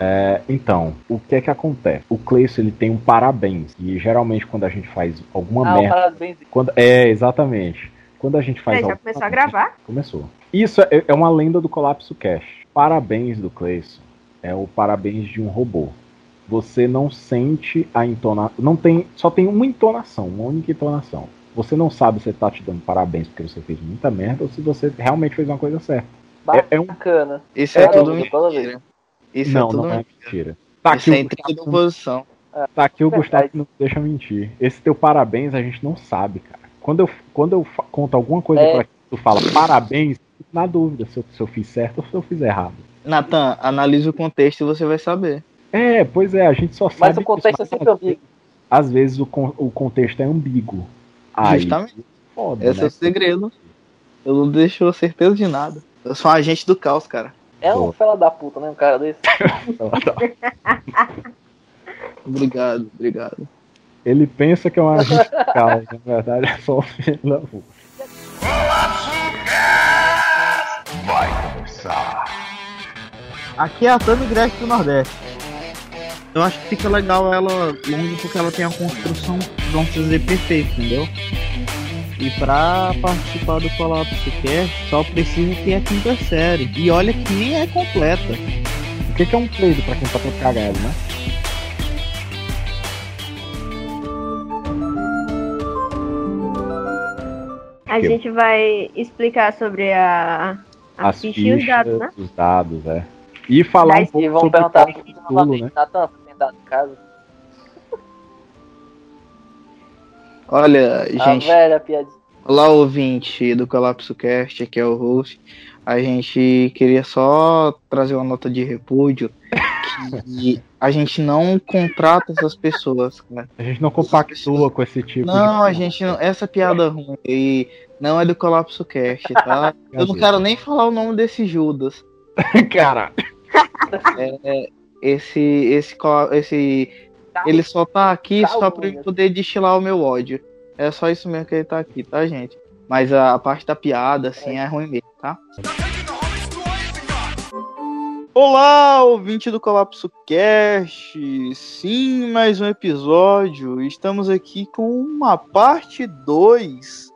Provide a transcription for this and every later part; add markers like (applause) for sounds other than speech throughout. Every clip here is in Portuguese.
É, então, o que é que acontece? O Cleison ele tem um parabéns. E geralmente quando a gente faz alguma Ah, merda. parabéns. Quando, é, exatamente. Quando a gente faz É, já começou a gravar? Começou. Isso é, é uma lenda do Colapso Cash. Parabéns do Cleison é o parabéns de um robô. Você não sente a entonação. Não tem. Só tem uma entonação, uma única entonação. Você não sabe se ele tá te dando parabéns porque você fez muita merda ou se você realmente fez uma coisa certa. É- é um- Bacana. Isso é, É, tudo mentira. Isso não, é tudo não é mentira. mentira. Tá aqui, Isso é o intriga da Gustavo, oposição. tá aqui o Verdade. Gustavo que não deixa mentir. Esse teu parabéns a gente não sabe, cara. Quando eu, quando eu conto alguma coisa É. pra ti, tu fala parabéns, fico na dúvida se eu, se eu fiz certo ou se eu fiz errado. Natan, analise o contexto e você vai saber. É, pois é, a gente só sabe. Mas o contexto é mas sempre às vezes- ambíguo. Às vezes o, o contexto é ambíguo. Aí, Justamente. foda, Esse é né? o segredo. Eu não deixo certeza de nada. Eu sou um agente do caos, cara. É um fela da puta, né? Um cara desse. (laughs) Obrigado, obrigado. Ele pensa que é um agente de caos, na verdade é só um filho da puta. Aqui é a Tami Gretchen do Nordeste. Eu acho que fica legal ela longe porque ela tem a construção, vamos dizer, perfeita, entendeu? E pra participar do Colapso Cast, só precisa ter a quinta série. E olha que nem é completa. O que que é um pleido pra quem tá todo cagado, né? A gente vai explicar sobre a, a As ficha e os dados, né? os dados, é. E falar um Mas- pouco E vão sobre perguntar o Cthulhu, né? Você tem dado em Olha, A gente, velha piadinha. Olá, ouvinte do Colapso Cast, aqui é o host. A gente queria só trazer uma nota de repúdio que a gente não contrata essas pessoas, cara. A gente não compactua com esse tipo Não, de... a gente não. Essa piada ruim aí não é do Colapso Cast, tá? Eu não quero nem falar o nome desse Judas. (laughs) Cara, Esse, esse, co- esse, ele só tá aqui Tá só pra eu poder destilar o meu ódio. É só isso mesmo que ele tá aqui, tá, gente? Mas a, a parte da piada, assim, é ruim mesmo, tá? Olá, ouvinte do Colapso Cast! Sim, mais um episódio. Estamos aqui com uma parte 2.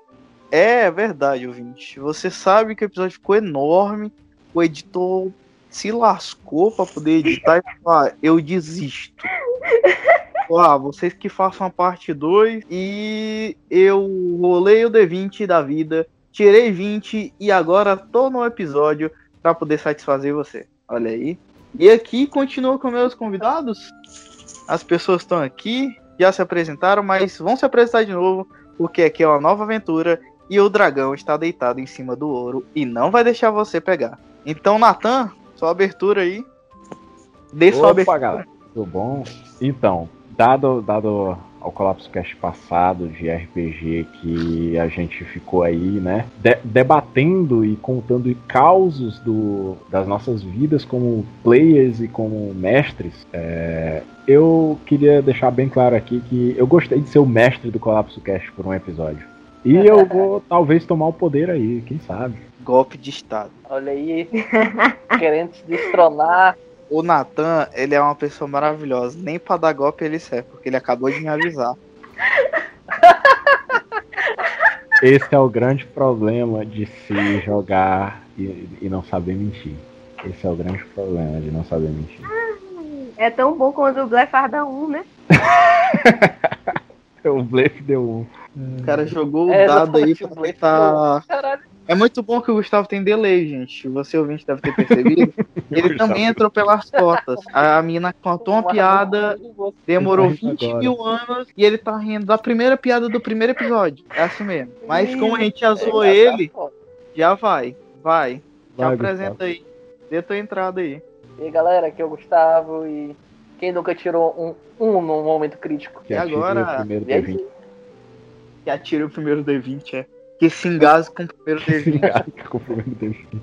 É verdade, ouvinte. Você sabe que o episódio ficou enorme. O editor se lascou pra poder editar e falar, eu desisto. (laughs) Ah, vocês que façam a parte 2 e eu rolei o D20 da vida, tirei 20 e agora tô no episódio pra poder satisfazer você. Olha aí. E aqui continua com meus convidados. As pessoas estão aqui, já se apresentaram, mas vão se apresentar de novo, porque aqui é uma nova aventura e o dragão está deitado em cima do ouro e não vai deixar você pegar. Então, Natan, sua abertura aí. Dê sua Opa, abertura. galera, tudo bom? Então, dado, dado ao Colapso Cast passado de RPG que a gente ficou aí, né, de- debatendo e contando causos do, das nossas vidas como players e como mestres, é, eu queria deixar bem claro aqui que eu gostei de ser o mestre do Colapso Cast por um episódio. E eu (laughs) vou talvez tomar o poder aí, quem sabe? Golpe de Estado. Olha aí. (laughs) querendo se destronar. O Natan, ele é uma pessoa maravilhosa. Nem pra dar golpe ele serve, porque ele acabou de me avisar. (laughs) Esse é o grande problema de se jogar e, e não saber mentir. Esse é o grande problema de não saber mentir. É tão bom quando o Blefarda 1, né? (laughs) O blefe deu um. O cara jogou o É, dado aí pra tentar. Caralho. É muito bom que o Gustavo tem delay, gente. Você ouvinte deve ter percebido. (laughs) Ele também entrou pelas cotas. A mina contou uma piada, demorou Ele tá rindo 20 agora. mil anos e ele tá rindo da primeira piada do primeiro episódio. É assim mesmo. Mas como a gente já zoou ele, já vai. Vai. Já apresenta aí. Dê tua entrada aí. E aí, galera, aqui é o Gustavo e quem nunca tirou um, um num momento crítico? Que E agora, o primeiro E aí, D20. Que atira o primeiro D20, é. Que se engase com o primeiro D20. Com o primeiro D20.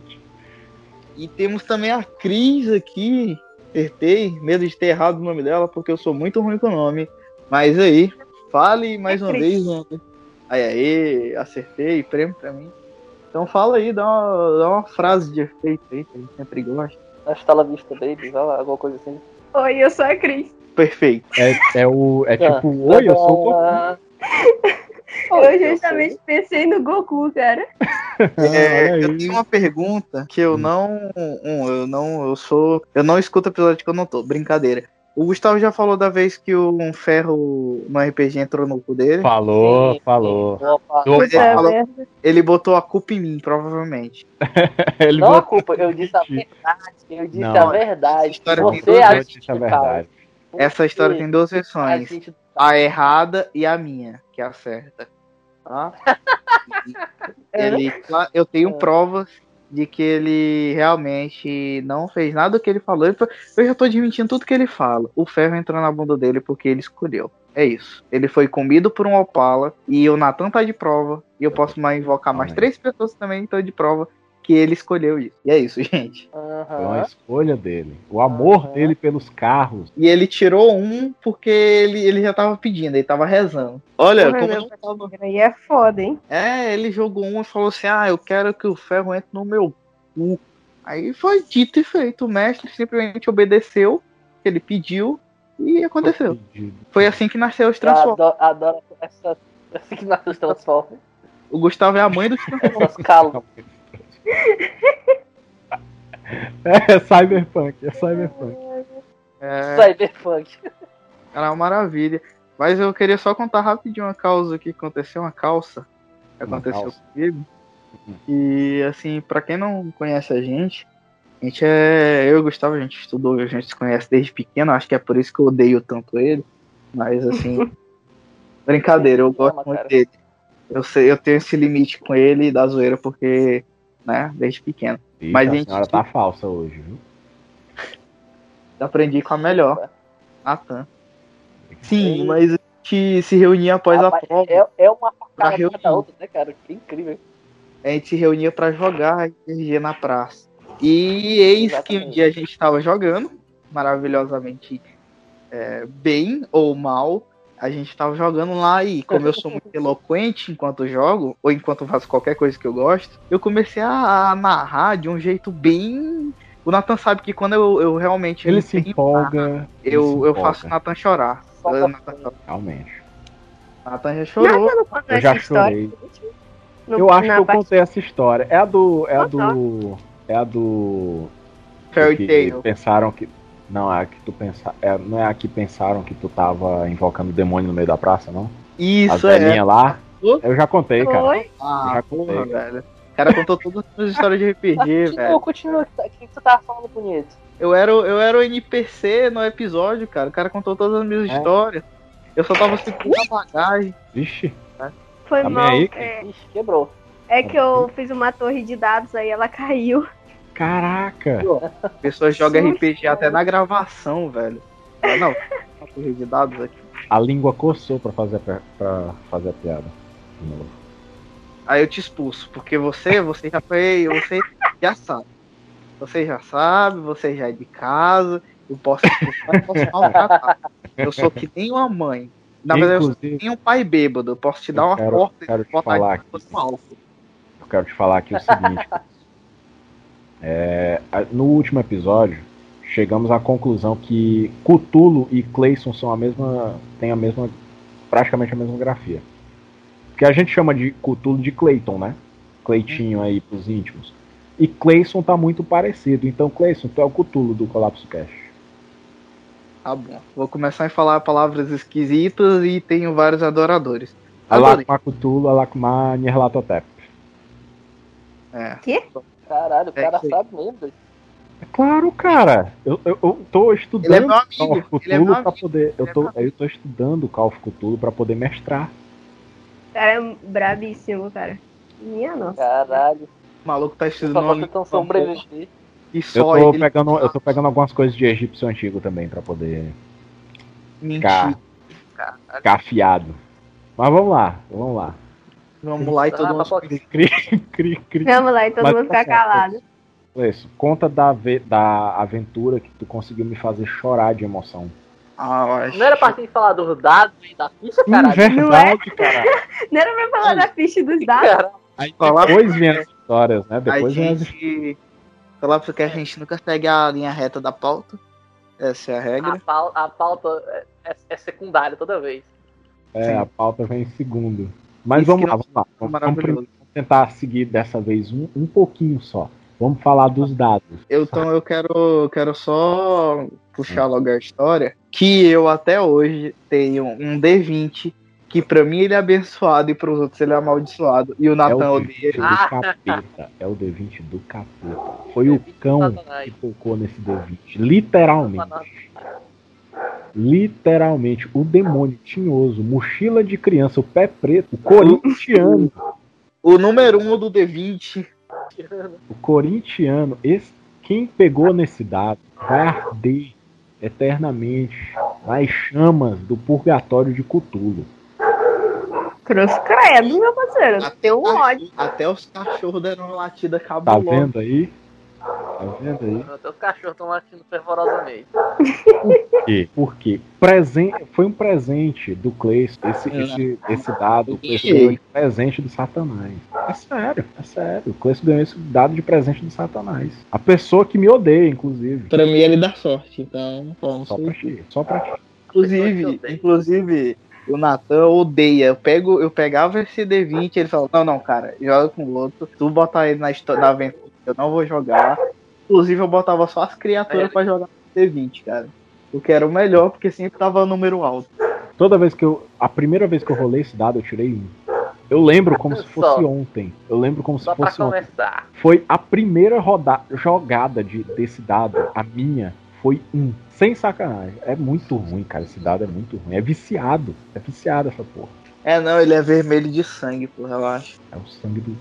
E temos também a Cris aqui. Acertei, medo de ter errado o nome dela, porque eu sou muito ruim com o nome. Mas aí, fale mais É uma Cris. vez, nome. Aí, aí, acertei, prêmio pra mim. Então fala aí, dá uma, dá uma frase de efeito aí, que a gente sempre gosta. Hasta la vista baby, sei lá, alguma coisa assim. Oi, eu sou a Cris. Perfeito. É, é, o, é Ah, tipo, oi, eu sou o Goku. Eu justamente pensei no Goku, cara. (laughs) É, eu tenho uma pergunta que eu não. Um, eu não. Eu sou. Eu não escuto episódio que eu não tô. Brincadeira. O Gustavo já falou da vez que o um ferro no RPG entrou no cu dele. Falou, sim, falou. sim. Opa. Ele, Puta falou- merda. ele botou a culpa em mim, provavelmente. (laughs) Ele Não a botou- culpa, eu disse a verdade. Eu disse Não, a essa verdade. Você Eu disse a verdade. Essa história tem duas versões. A errada e a minha, que é a certa. Tá? (laughs) Ele, eu tenho É. provas de que ele realmente não fez nada do que ele falou. Eu já tô admitindo tudo que ele fala. O ferro entrou na bunda dele porque ele escolheu. É isso. Ele foi comido por um Opala e o Natan tá de prova. E eu posso mais invocar mais Amém. três pessoas que também estão de prova que ele escolheu isso. E é isso, (laughs) gente. Foi uma Aham. escolha dele. O amor Aham. dele pelos carros. E ele tirou um porque ele, ele já tava pedindo, ele tava rezando. Olha, Porra, como meu Aí é foda, hein? É, ele jogou um e falou assim: Ah, eu quero que o ferro entre no meu cu. Aí foi dito e feito. O mestre simplesmente obedeceu ele pediu e aconteceu. Pedido. Foi assim que nasceu os Transformers. adoro, adoro essa. Assim que nasce os Transformers. O Gustavo é a mãe dos Transformers. Calas. É cyberpunk, é cyberpunk. É, Cyberpunk. era uma maravilha. Mas eu queria só contar rapidinho uma causa que aconteceu, uma calça que Uma aconteceu calça. comigo. E assim, pra quem não conhece a gente, a gente é. Eu e o Gustavo, a gente estudou, a gente se conhece desde pequeno, acho que é por isso que eu odeio tanto ele. Mas assim. (laughs) brincadeira, eu gosto muito dele. Eu sei, eu tenho esse limite com ele da zoeira, porque, né, desde pequeno. Ih, Mas, a gente, senhora tá falsa hoje, viu? Aprendi com a melhor, Natan. Sim, mas a gente se reunia após a prova. é, é uma facada da outra, né, cara? Que incrível. a gente se reunia pra jogar RPG na praça. E eis que um Exatamente. dia a gente estava jogando, maravilhosamente é, bem ou mal, a gente estava jogando lá e como eu sou muito (laughs) eloquente enquanto jogo, ou enquanto faço qualquer coisa que eu gosto, eu comecei a, narrar de um jeito bem... O Nathan sabe que quando eu, eu realmente Ele se empolga. eu, se eu empolga, faço o Nathan chorar. Pra- Nathan, chora. Realmente. Nathan já chorou. Nada não contou Eu já chorei. No- Eu acho que eu parte- contei essa história. É a do. É a do. É a do. Fairy Tail. Pensaram que. Não, é a que tu pensa, é, não é a que pensaram que tu tava invocando o demônio no meio da praça, não? Isso a é. velhinha lá. Oi? Eu já contei, cara. Foi? Ah, Já porra, contei. velho. O cara contou todas as histórias de RPG, velho. Continua, continua. O que, que tu tava falando bonito? Eu era, o- eu era o NPC no episódio, cara. O cara contou todas as minhas É. histórias. Eu só tava segurando a bagagem. Vixe. Foi Tá bem mal. aí, É, Ixi, quebrou. é que eu fiz uma torre de dados, aí ela caiu. Caraca. A pessoa joga RPG até na gravação, velho. Ah, Não, uma torre de dados aqui. A língua coçou pra fazer pra fazer a piada. Aí eu te expulso, porque você, você já foi, você já sabe. Você já sabe, você já é de casa, eu posso expulsar, eu posso maltratar. Eu sou que nem uma mãe. Na verdade, eu sou que nem um pai bêbado. Eu posso te dar Eu uma quero- porta quero e te botar falar aqui no álcool. eu quero te falar aqui o seguinte. É, no último episódio, chegamos à conclusão que Cthulhu e Clayson são a mesma. têm a mesma. praticamente a mesma grafia. Que a gente chama de Cthulhu de Clayton, né? Cleitinho aí pros íntimos. E Clayson tá muito parecido. Então, Clayson, tu é o Cthulhu do Colapso Cash. Tá bom. Vou começar a falar palavras esquisitas e tenho vários adoradores. Alakma Cthulhu, Alakma Nyarlathotep. É. Caralho, o É cara que- sabe mesmo. É claro, cara. Eu, eu, eu tô estudando Ele é Call of é pra poder. Eu é tô, eu tô estudando Call of Cthulhu pra poder mestrar. O cara é brabíssimo, cara. Minha nossa. Caralho. O maluco tá estudando Só tão sobreviver. E Eu só tô, ele pegando, eu tô pegando algumas coisas de egípcio antigo também pra poder mentir. ficar afiado. Mas vamos lá, vamos lá. Vamos lá e todo Ah, mundo. papai. Cri, cri, cri, cri. Vamos lá e todo Mas mundo tá calado. Isso, conta da, da aventura que tu conseguiu me fazer chorar de emoção. Ah, eu acho. Não era pra gente falar dos dados e da ficha, Hum, caralho? verdade, cara. (laughs) Não era pra falar Olha. da ficha dos dados. Caralho. Aí Falar- depois vem as histórias, né? A Depois vem as gente, Colapso que a gente nunca segue a linha reta da pauta. Essa é a A, regra. pau- a pauta é, é- é secundária toda vez. É, Sim. a pauta vem em segundo. Mas vamos lá, vamos lá. Vamos, vamos primeiro tentar seguir dessa vez um, um pouquinho só. Vamos falar dos dados. Eu, então eu quero, quero só puxar logo a história. Que eu até hoje tenho um D20 que pra mim ele é abençoado e pros outros ele é amaldiçoado. E o É Natan o odeia D20 ele. do Ah. capeta. É o D20 do capeta. Foi o cão que tocou nesse D20. Literalmente. Literalmente. O demônio tinhoso, mochila de criança, o pé preto, o corintiano. O número 1 um do D20. O corintiano, esse, quem pegou nesse dado vai arder eternamente nas chamas do purgatório de Cthulhu. Cruz credo, meu parceiro. Até, um ódio. até os cachorros deram uma latida Tá cabulosa. vendo aí? Tá vendo aí? Até os cachorros estão latindo fervorosamente. Por quê? Porque presen... foi um presente do Cleison. Esse, É. esse, esse dado, o Cleison ganhou de presente do Satanás. É sério, é sério. O Cleison ganhou esse dado de presente do Satanás. A pessoa que me odeia, inclusive. Pra mim ele dá sorte, então vamos Só pra ti, só pra ti. Inclusive, inclusive, o Natan odeia. Eu, pego, eu pegava esse D20 ele falou, não, não, cara, joga com o outro. Tu botar ele na, na aventura, eu não vou jogar. Inclusive, eu botava só as criaturas pra jogar no D20, cara. O que era o melhor, porque sempre tava número alto. Toda vez que eu. A primeira vez que eu rolei esse dado, eu tirei um. Eu lembro como se fosse Só. ontem. Eu lembro como se Só pra fosse ontem. começar. Foi a primeira roda... jogada de, desse dado. A minha foi um. Sem sacanagem. É muito ruim, cara. Esse dado é muito ruim. É viciado. É viciado essa porra. É, não, ele é vermelho de sangue, pô, relaxa. É o sangue do.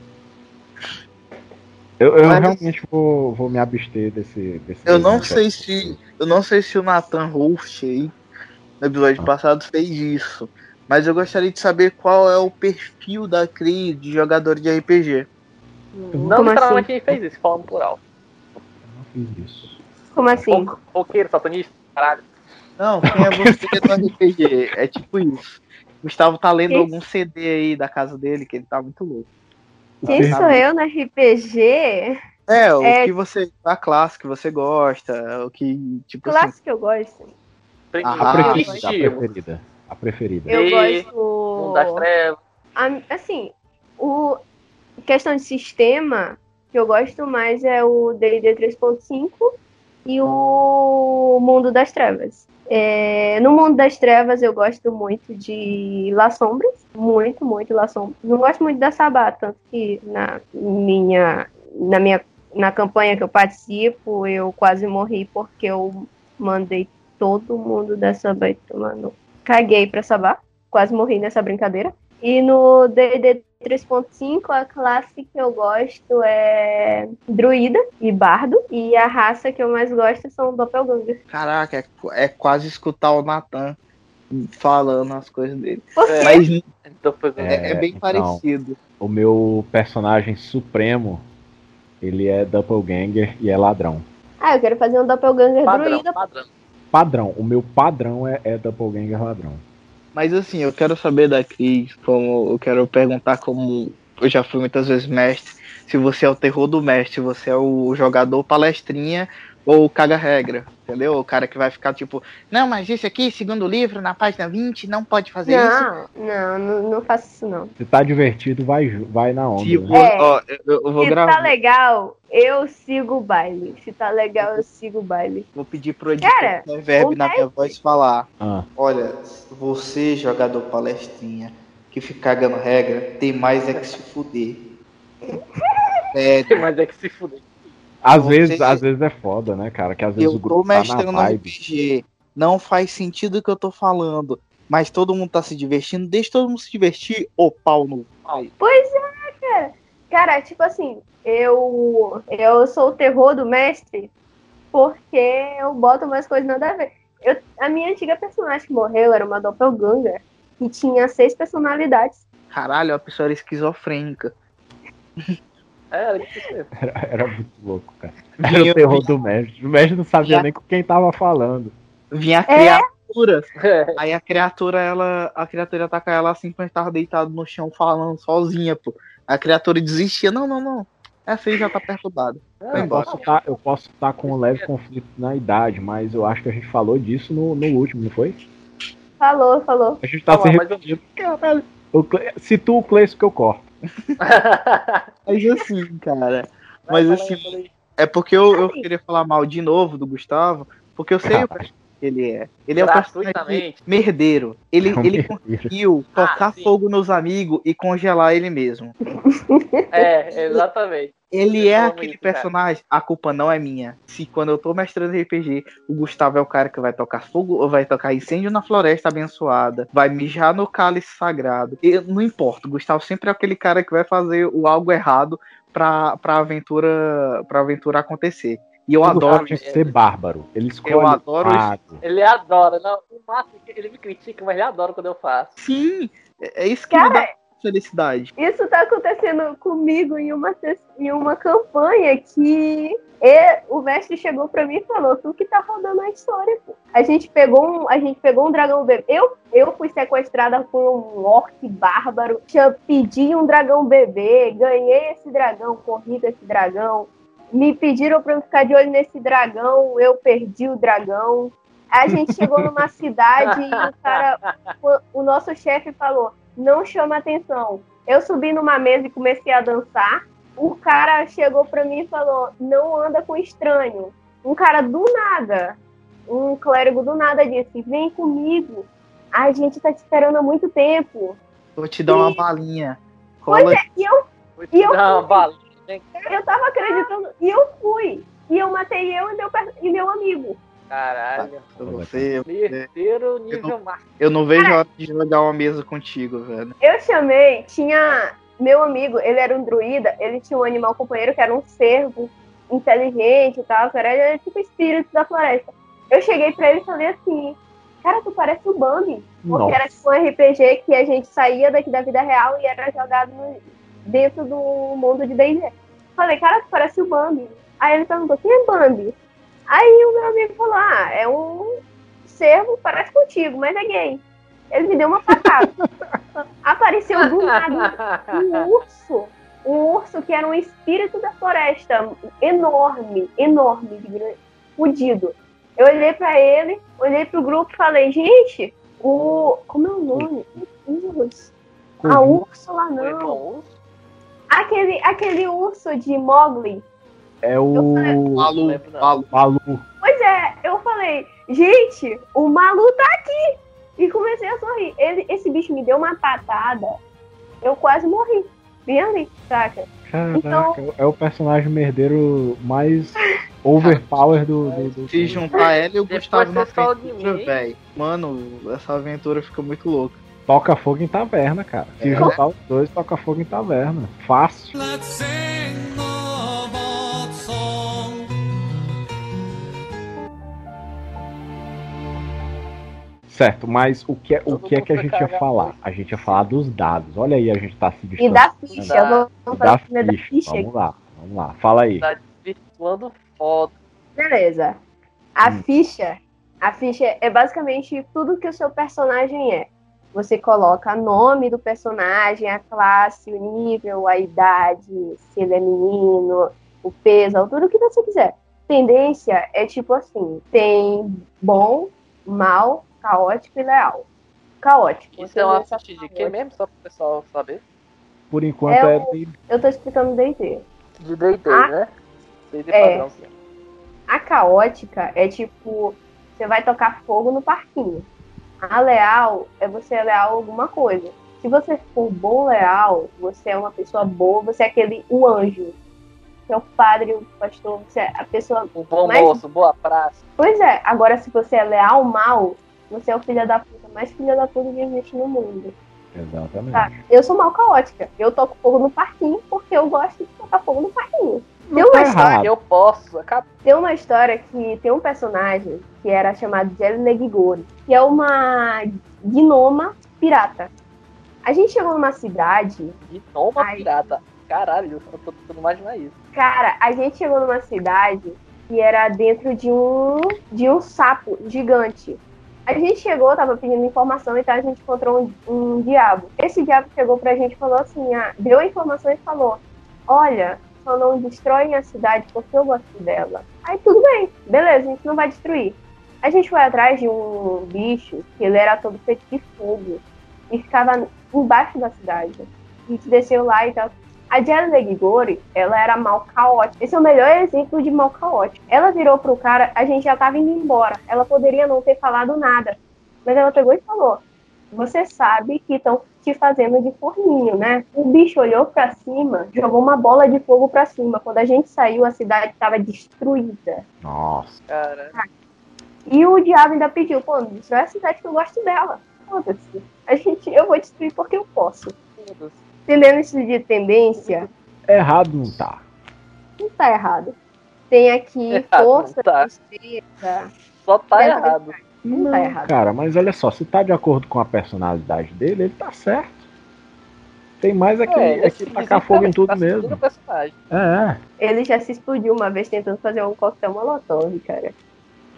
Eu, eu Mas- realmente vou, vou me abster desse. desse Eu não sei se. Eu não sei se o Nathan Rolf aí, no episódio Ah. passado, fez isso. Mas eu gostaria de saber qual é o perfil da Cris de jogador de RPG. Não literalmente assim? quem fez isso, falando por alto. Eu não fiz isso. Como assim? Ro- Roqueiro, satanista, caralho. Não, quem é você no RPG? É tipo isso. Gustavo tá lendo Quem? algum CD aí da casa dele, que ele tá muito louco. Quem sou eu no RPG? É, o É. que você. A classe que você gosta, o que. Tipo assim. Classe que eu gosto. A Ah, preferida, a preferida. A preferida. Eu E- gosto. Mundo das trevas. A- assim, o questão de sistema que eu gosto mais é o D&D 3.5 e o Mundo das Trevas. É, no Mundo das Trevas eu gosto muito de La Sombras, muito, muito La Sombras. Não gosto muito da Sabá, tanto que na minha, na minha na campanha que eu participo eu quase morri porque eu mandei todo mundo da Sabá tomar no... Caguei pra Sabá, quase morri nessa brincadeira. E no D&D 3.5, a classe que eu gosto é druida e bardo. E a raça que eu mais gosto são doppelganger. Caraca, é, é quase escutar o Nathan falando as coisas dele. Por É. quê? Mas é, é bem então. parecido. O meu personagem supremo, ele é doppelganger e é ladrão. Ah, eu quero fazer um doppelganger padrão, druida. padrão. Padrão. O meu padrão é, é doppelganger ladrão. Mas assim, eu quero saber da Cris, como eu quero perguntar como eu já fui muitas vezes mestre, se você é o terror do mestre, se você é o jogador palestrinha ou o caga-regra, entendeu? O cara que vai ficar tipo, não, mas esse aqui, segundo livro, na página 20, não pode fazer isso. Não, não, não, não faço isso não. Se tá divertido, vai, vai na onda. Tipo, né? É. ó, eu, eu vou Se gravar. tá legal, eu sigo o baile. Se tá legal, eu sigo o baile. Vou pedir pro editor Cara, verbo o na minha voz falar. Ah, Olha, você, jogador palestrinha, que fica cagando regra, tem mais é que se fuder. (laughs) É, Mas é que se fuder. Às, Você- vezes, às vezes é foda, né, cara? Que às vezes o eu tô grupo tá na mestrando no vibe. RPG. Não faz sentido o que eu tô falando. Mas todo mundo tá se divertindo. Deixa todo mundo se divertir, ô pau no. Pois é, cara. Cara, tipo assim, eu, eu sou o terror do mestre porque eu boto umas coisas nada a ver. Eu, a minha antiga personagem que morreu era uma doppelganger que tinha seis personalidades. Caralho, a pessoa era esquizofrênica. É, era isso mesmo. (laughs) Era, era muito louco, cara. Vinha- Era o terror do mestre. O mestre não sabia Já- nem com quem tava falando. Vinha a É? criatura. É, Aí a criatura, ela. A criatura ia atacar ela assim quando tava deitado no chão falando sozinha, pô. A criatura desistia. Não, não, não. Essa aí já tá perturbada. Vai Eu posso estar eu posso estar com um leve conflito na idade, mas eu acho que a gente falou disso no, no último, não foi? Falou, falou. A gente tá Não, se mas eu- repetindo. Caralho. O Cle... Situa o Cleison que eu corto. (laughs) Mas assim, cara. Mas assim, é porque eu, eu queria falar mal de novo do Gustavo, porque eu sei o Caralho. Que ele é. Ele é o personagem merdeiro. Ele, É um ele merdeiro. conseguiu tocar sim. fogo nos amigos e congelar ele mesmo. É, exatamente. Ele é Eu aquele isso, cara. personagem, a culpa não é minha. Se quando eu tô mestrando RPG, o Gustavo é o cara que vai tocar fogo ou vai tocar incêndio na floresta abençoada, vai mijar no cálice sagrado. E, não importa, o Gustavo sempre é aquele cara que vai fazer o algo errado pra, pra aventura pra aventura acontecer. E eu adoro Gustavo tinha que ser bárbaro. Ele escolhe Eu adoro. Ele adora. Não, o máximo ele me critica, mas ele adora quando eu faço. Sim, é é isso que me Cara, dá felicidade. Isso tá acontecendo comigo em uma, em uma campanha que e- o mestre chegou pra mim e falou: Tu que tá rodando a história, pô. A gente pegou um, a gente pegou um dragão bebê. Eu, eu fui sequestrada por um orc bárbaro, tinha- pedi um dragão bebê, ganhei esse dragão, corri com esse dragão. Me pediram pra eu ficar de olho nesse dragão, eu perdi o dragão. A gente chegou numa (laughs) cidade e o cara, o, o nosso chefe falou: não chama atenção. Eu subi numa mesa e comecei a dançar. O cara chegou pra mim e falou: não anda com estranho. Um cara do nada, um clérigo do nada disse: vem comigo. A gente tá te esperando há muito tempo. Vou te dar uma balinha. Pois Cola é, e eu, Vou te E eu dar uma fui. balinha. Eu tava acreditando, e eu fui. E eu matei eu e meu, e meu amigo. Caralho. você. Merdeiro nível máximo. Eu não vejo a hora de jogar uma mesa contigo, velho. Eu chamei, tinha meu amigo, ele era um druida, ele tinha um animal companheiro que era um cervo inteligente e tal, que era era tipo espírito da floresta. Eu cheguei pra ele e falei assim, cara, tu parece o Bambi. Porque Nossa. era tipo um RPG que a gente saía daqui da vida real e era jogado no- dentro do mundo de D&D. Falei, cara, tu parece o Bambi. Aí ele perguntou, quem é Bambi? Aí o meu amigo falou, ah, é um cervo, parece contigo, mas é gay. Ele me deu uma patada. (laughs) Apareceu do nada um (laughs) urso. Um urso que era um espírito da floresta. Enorme, enorme, fudido. Eu olhei pra ele, olhei pro grupo e falei, gente, o. Como é o nome? Meu Deus. A Úrsula Foi não. Aquele, aquele urso de Mogli. É o Malu, lembro não. Malu. Malu. Pois é, eu falei, gente, o Malu tá aqui. E comecei a sorrir. Ele, esse bicho me deu uma patada. Eu quase morri. Bem ali, saca? Caraca, Então- é o personagem merdeiro mais overpower do. do, do- Se juntar ela e o Gustavo na hein? velho. Mano, essa aventura fica muito louca. Toca fogo em taverna, cara. Se É. juntar os dois, toca fogo em taverna. Fácil. Let's sing song. Certo, mas o que é, o que, é que a gente ia falar? A gente ia falar dos dados. Olha aí, a gente tá se E da ficha. Dá. Vamos E falar da primeiro da ficha. ficha. Vamos lá, vamos lá. Fala aí. Tá desvirtuando foda. Beleza. A Hum. ficha. A ficha é basicamente tudo que o seu personagem é. Você coloca o nome do personagem, a classe, o nível, a idade, se ele é menino, o peso, a altura, o que você quiser. Tendência é tipo assim: tem bom, mal, caótico e leal. Caótico. Isso é uma ficha de quê mesmo? Só pro pessoal saber. Por enquanto É é. o- Eu tô explicando D&D. De D&D, Ah. né? D&D É. padrão, sim. A caótica é tipo, você vai tocar fogo no parquinho. A leal é você é leal a alguma coisa. Se você for bom leal, você é uma pessoa boa, você é aquele o anjo. Você é o padre, o pastor, você é a pessoa. Um bom Mas- moço, boa praça. Pois é, agora se você é leal mal, você é o filho da puta mais filho da puta que existe no mundo. Exatamente. Tá? Eu sou mal caótica. Eu toco fogo no parquinho porque eu gosto de tocar fogo no parquinho. Tem uma tá história errado. Eu posso. Acabou. Tem uma história que tem um personagem que era chamado de Elegigori, que é uma gnoma pirata. A gente chegou numa cidade, E toma Ai. pirata. Caralho, eu tô tentando imaginar isso. cara, a gente chegou numa cidade que era dentro de um de um sapo gigante. A gente chegou, tava pedindo informação e tal, a gente encontrou um, um diabo. Esse diabo chegou pra gente e falou assim, ah, deu a informação e falou, olha, só não destroem a cidade porque eu gosto dela. Aí tudo bem, beleza, a gente não vai destruir. A gente foi atrás de um bicho que ele era todo feito de fogo e ficava embaixo da cidade. A gente desceu lá e tal. A Jelly Gigori, ela era mal caótica. Esse é o melhor exemplo de mal caótico. Ela virou pro cara, a gente já tava indo embora. Ela poderia não ter falado nada. Mas ela pegou e falou: Você sabe que estão te fazendo de forninho, né? O bicho olhou pra cima, jogou uma bola de fogo pra cima. Quando a gente saiu, a cidade tava destruída. Nossa. Cara, E o diabo ainda pediu: Pô, não destrói a cidade que eu gosto dela. Foda-se. A gente, eu vou destruir porque eu posso. foda-se. Entendendo isso de tendência, Errado não tá. não tá errado. Tem aqui Errado, força, tá. tristeza. Só tá errado. Não tá errado. Cara, mas olha só, se tá de acordo com a personalidade dele, ele tá certo. Tem mais aqui, É, ele aqui se tacar fogo em tudo tá mesmo. personagem. É, é. Ele já se explodiu uma vez tentando fazer um coquetel molotov, cara.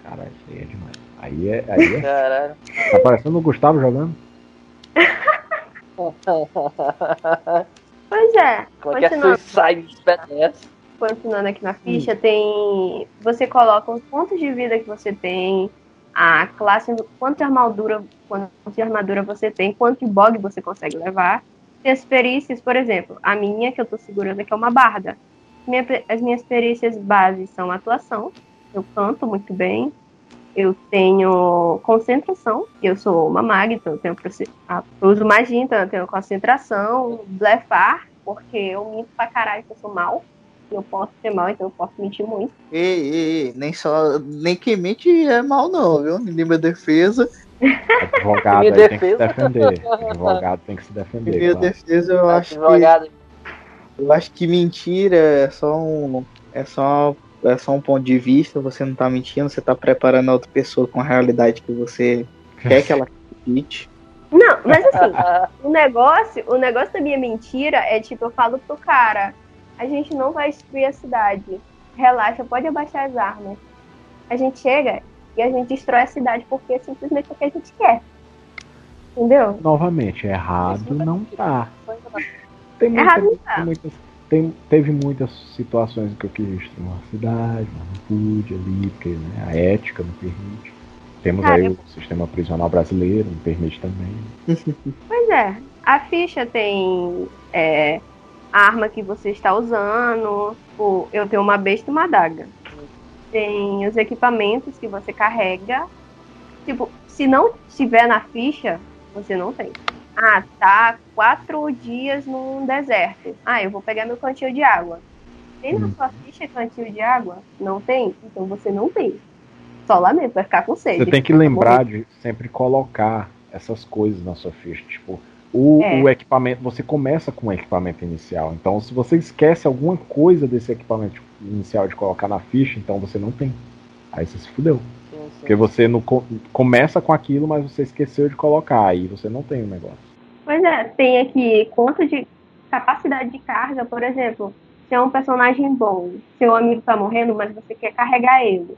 Cara, isso aí é demais. Aí é. Aí é. Caralho. Tá parecendo o Gustavo jogando. (laughs) Pois é, Como é que é continuando, Suicide continuando aqui na ficha, tem. Você coloca os pontos de vida que você tem, a classe, quanto de armadura, quanto de armadura você tem, quanto de bog você consegue levar. Tem as perícias, por exemplo, a minha que eu tô segurando aqui é uma barda. Minha- as minhas perícias bases são atuação, eu canto muito bem, eu tenho concentração, eu sou uma maga, então eu tenho eu uso magia, então eu tenho concentração, blefar, porque eu minto pra caralho que eu sou mal. Eu posso ser mal, então eu posso mentir muito. Ei, ei, ei, nem só. Nem quem mente é mal, não, viu? Em minha defesa. (laughs) Advogado Minha aí tem que se defesa. defender. Advogado tem que se Em defender. minha claro. defesa, eu acho que. Advogado. Eu acho que mentira é só um. É só, é só um ponto de vista, você não tá mentindo, você tá preparando a outra pessoa com a realidade que você quer que ela acredite. Não, mas assim, o negócio, o negócio da minha mentira é tipo, eu falo pro cara, a gente não vai destruir a cidade. Relaxa, pode abaixar as armas. A gente chega e a gente destrói a cidade porque é simplesmente o que a gente quer. Entendeu? Novamente, errado não tá. Tem, muita- Errado não tá. tem muitas, tem- teve muitas situações em que eu quis destruir uma cidade, mas não pude ali, porque né, a ética não permite. Temos Cara, aí o sistema prisional brasileiro, não permite também. (laughs) Pois é. A ficha tem é, a arma que você está usando. Tipo, eu tenho uma besta e uma adaga. Tem os equipamentos que você carrega. Tipo, se não tiver na ficha, você não tem. Ah, tá quatro dias num deserto. Ah, eu vou pegar meu cantil de água. Tem na Hum. sua ficha cantil de água? Não tem? Então você não tem. Só lamento, vai ficar com sede. Você tem que lembrar de sempre colocar essas coisas na sua ficha. Tipo, o, É. o equipamento, você começa com o equipamento inicial. Então, se você esquece alguma coisa desse equipamento inicial de colocar na ficha, então você não tem. Aí você se fudeu. Sim, sim. Porque você não co- começa com aquilo, mas você esqueceu de colocar. Aí você não tem o negócio. Pois é, tem aqui conta de capacidade de carga, por exemplo. Se é um personagem bom, seu amigo tá morrendo, mas você quer carregar ele.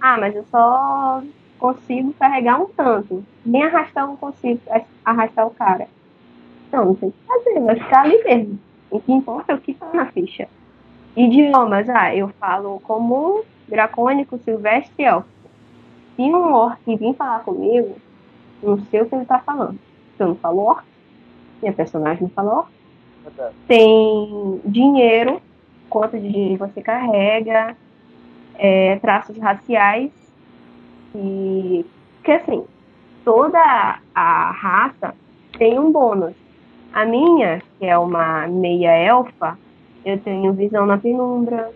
Ah, mas eu só consigo carregar um tanto. Nem arrastar eu não consigo as- arrastar o cara. Não, não tem o que fazer, vai ficar ali mesmo. O que importa é o que tá na ficha. Idiomas, ah, eu falo comum, dracônico, silvestre e elfo. Se um orc vir falar comigo, não sei o que ele tá falando. Se eu não falo orc, minha personagem não fala orc. Tem dinheiro, quanto de dinheiro você carrega, é, traços raciais. E que assim, toda a raça tem um bônus. A minha, que é uma meia elfa, eu tenho visão na penumbra,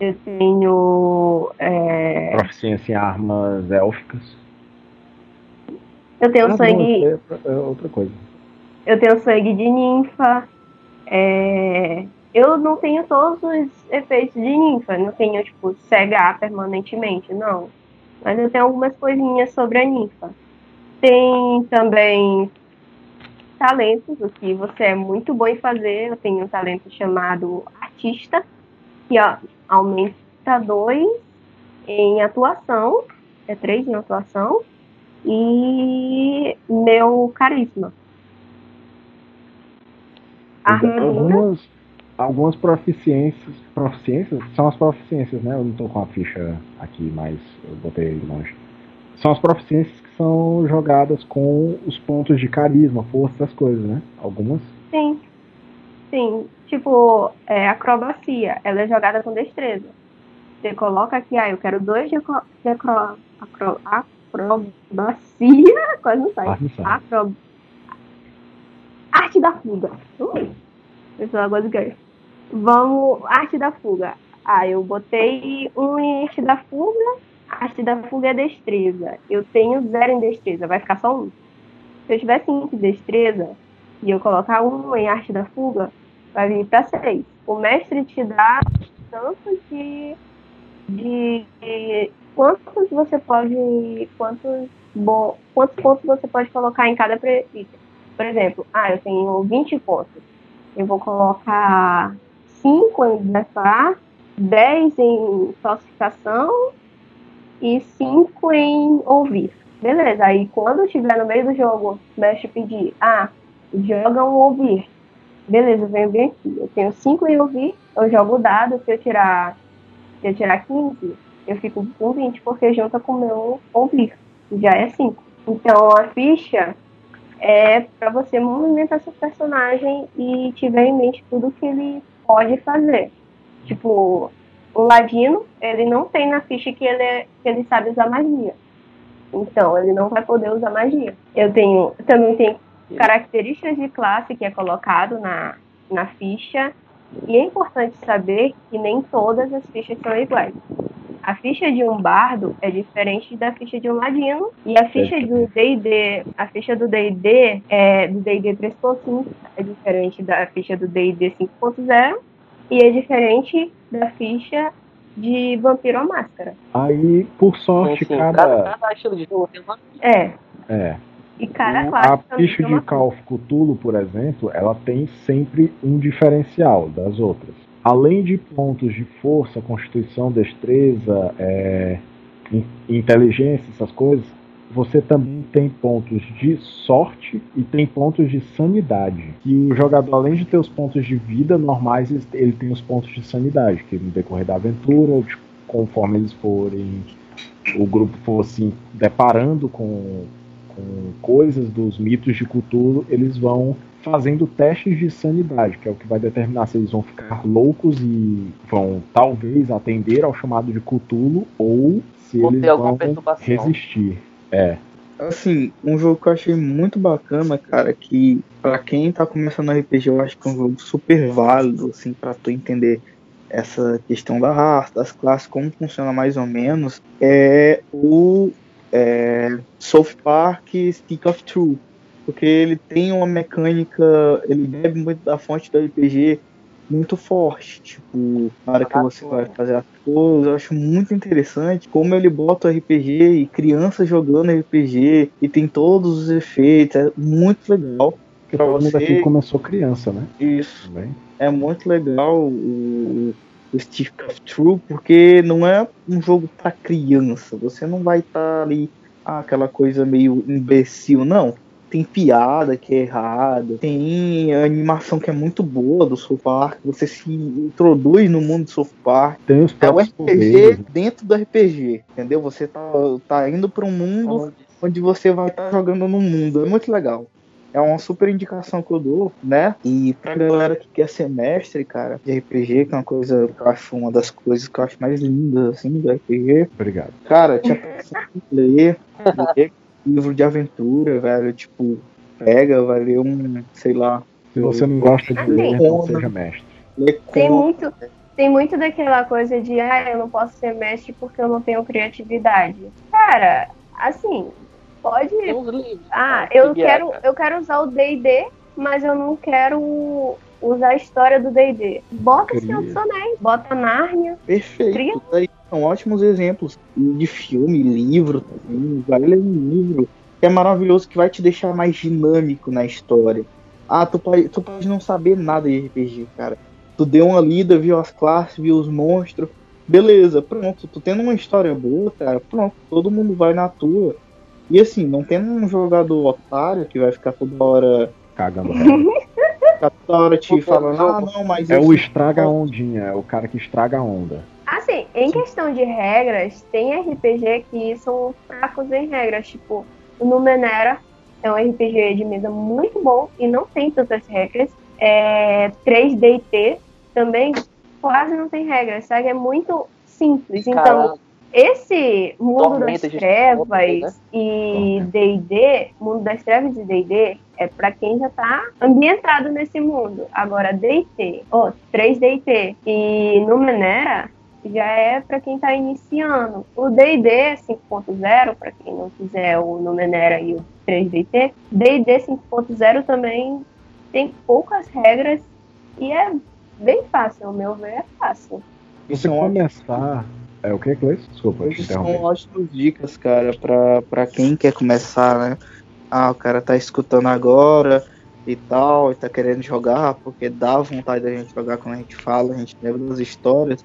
eu tenho. é, Proficiência em armas élficas. eu tenho Ah, sangue. é- é outra coisa. Eu tenho sangue de ninfa. é, Eu não tenho todos os efeitos de ninfa. Não tenho, tipo, cegar permanentemente, não. Mas eu tenho algumas coisinhas sobre a ninfa. Tem também talentos, o que você é muito bom em fazer. Eu tenho um talento chamado artista, que ó, aumenta dois em atuação. É três em atuação. E meu carisma. Armadura. Algumas, algumas proficiências. Proficiências? São as proficiências, né? Eu não tô com a ficha aqui, mas eu botei longe. São as proficiências que são jogadas com os pontos de carisma, força, essas coisas, né? Algumas. Sim. Sim. Tipo, é, acrobacia. Ela é jogada com destreza. Você coloca aqui, ah, eu quero dois de, acro, de acro, acro, acrobacia. (laughs) Quase não sai. Acro... Arte da fuga. Ui. Agora do que Vamos. Arte da fuga. Ah, eu botei um em arte da fuga. Arte da fuga é destreza. Eu tenho zero em destreza, vai ficar só um. Se eu tiver cinco em destreza e eu colocar um em arte da fuga, vai vir para seis. O mestre te dá tanto de, de, de quantos você pode. Quantos, bom, quantos pontos você pode colocar em cada prefeito. Por exemplo, ah, eu tenho 20 pontos. Eu vou colocar 5 em blefar, 10 em falsificação e 5 em ouvir. Beleza, aí quando estiver no meio do jogo, o mestre pedir, ah, joga um ouvir. Beleza, eu venho bem aqui. Eu tenho 5 em ouvir, eu jogo o dado, se eu tirar, se eu tirar 15, eu fico com 20, porque junta com o meu ouvir. Já é 5. Então a ficha é para você movimentar seu personagem e tiver em mente tudo que ele pode fazer. Tipo, o Ladino, ele não tem na ficha que ele, é, que ele sabe usar magia. Então, ele não vai poder usar magia. Eu tenho, também tem características de classe que é colocado na, na ficha. E é importante saber que nem todas as fichas são iguais. A ficha de um bardo é diferente da ficha de um ladino e a ficha do D&D, a ficha do D&D é do D&D 3.5 é diferente da ficha do D&D 5.0 e é diferente da ficha de Vampiro à Máscara. Aí, por sorte, Enfim, cada. cada estilo de jogo tem uma É, É. e cada Um- classe a ficha de uma Call of Cthulhu, por exemplo, ela tem sempre um diferencial das outras. Além de pontos de força, constituição, destreza, é, in- inteligência, essas coisas, você também tem pontos de sorte e tem pontos de sanidade. E o jogador, além de ter os pontos de vida normais, ele- tem os pontos de sanidade, que no decorrer da aventura, ou de- conforme eles forem, o grupo for se deparando com, com coisas dos mitos de Cthulhu, eles vão fazendo testes de sanidade, que é o que vai determinar se eles vão ficar loucos e vão talvez atender ao chamado de Cthulhu ou se Ou eles vão resistir. É, Assim, um jogo que eu achei muito bacana, cara, que pra quem tá começando RPG, eu acho que é um jogo super válido, assim, pra tu entender essa questão da raça, das classes, como funciona mais ou menos, é o é, South Park Stick of Truth. Porque ele tem uma mecânica, ele bebe muito da fonte do RPG muito forte. Tipo, na hora que você vai fazer as coisas, eu acho muito interessante como ele bota o RPG e crianças jogando RPG e tem todos os efeitos. É muito legal. porque Pra todo mundo você- aqui começou criança, né? Isso. Também. É muito legal o, o Stick of True, porque não é um jogo pra criança. Você não vai estar ali, ah, aquela coisa meio imbecil, não. Tem piada que é errada, tem animação que é muito boa do South Park, você se introduz no mundo do South Park. Tem os É o RPG poderes, né? dentro do RPG, entendeu? Você tá, tá indo pra um mundo onde você vai estar jogando no mundo. É muito legal. É uma super indicação que eu dou, né? E pra galera que quer ser mestre, cara, de RPG, que é uma coisa que eu acho uma das coisas que eu acho mais lindas, assim, do RPG. Obrigado. Cara, te aconselho a ler, ler livro de aventura, velho. Tipo, pega, vai ler um, sei lá, Se você não gosta de ler, não seja mestre. Tem muito, tem muito daquela coisa de, ah, eu não posso ser mestre porque eu não tenho criatividade. Cara, assim, pode. Livros. Ah, eu que quero, eu quero usar o D&D, mas eu não quero usar a história do D&D. Bota Cria. Senhor dos Anéis, bota Nárnia. Perfeito. Cria. São ótimos exemplos de filme, livro também. Vai ler um livro que é maravilhoso, que vai te deixar mais dinâmico na história. Ah, tu pode, tu pode não saber nada de RPG, cara. Tu deu uma lida, viu as classes, viu os monstros. Beleza, pronto. Tu tendo uma história boa, cara, pronto. Todo mundo vai na tua. E assim, não tendo um jogador otário que vai ficar toda hora Cagando (laughs) ficar toda hora te falando, ah, não, mas É isso- o estraga a ondinha, é o cara que estraga a onda. Em questão de regras, tem RPG que são fracos em regras. Tipo, o Numenera é um RPG de mesa muito bom e não tem tantas regras. É, 3DT também quase não tem regras, sabe? É muito simples. Então, Caralho. esse mundo Tormenta das trevas né? e D&D, mundo das trevas e D&D é pra quem já tá ambientado nesse mundo. Agora D&T, ó, 3D&T e Numenera já é pra quem tá iniciando. O D&D 5.0, pra quem não quiser o Numenera e o 3D&T, D&D 5.0 também tem poucas regras e é bem fácil, ao meu ver, é fácil. Você começar. É o que, Cleiton? Desculpa, te Hoje interromper. são ótimas dicas, cara, pra, pra quem quer começar, né? Ah, o cara tá escutando agora e tal, e tá querendo jogar, porque dá vontade da gente jogar quando a gente fala, a gente lembra das histórias.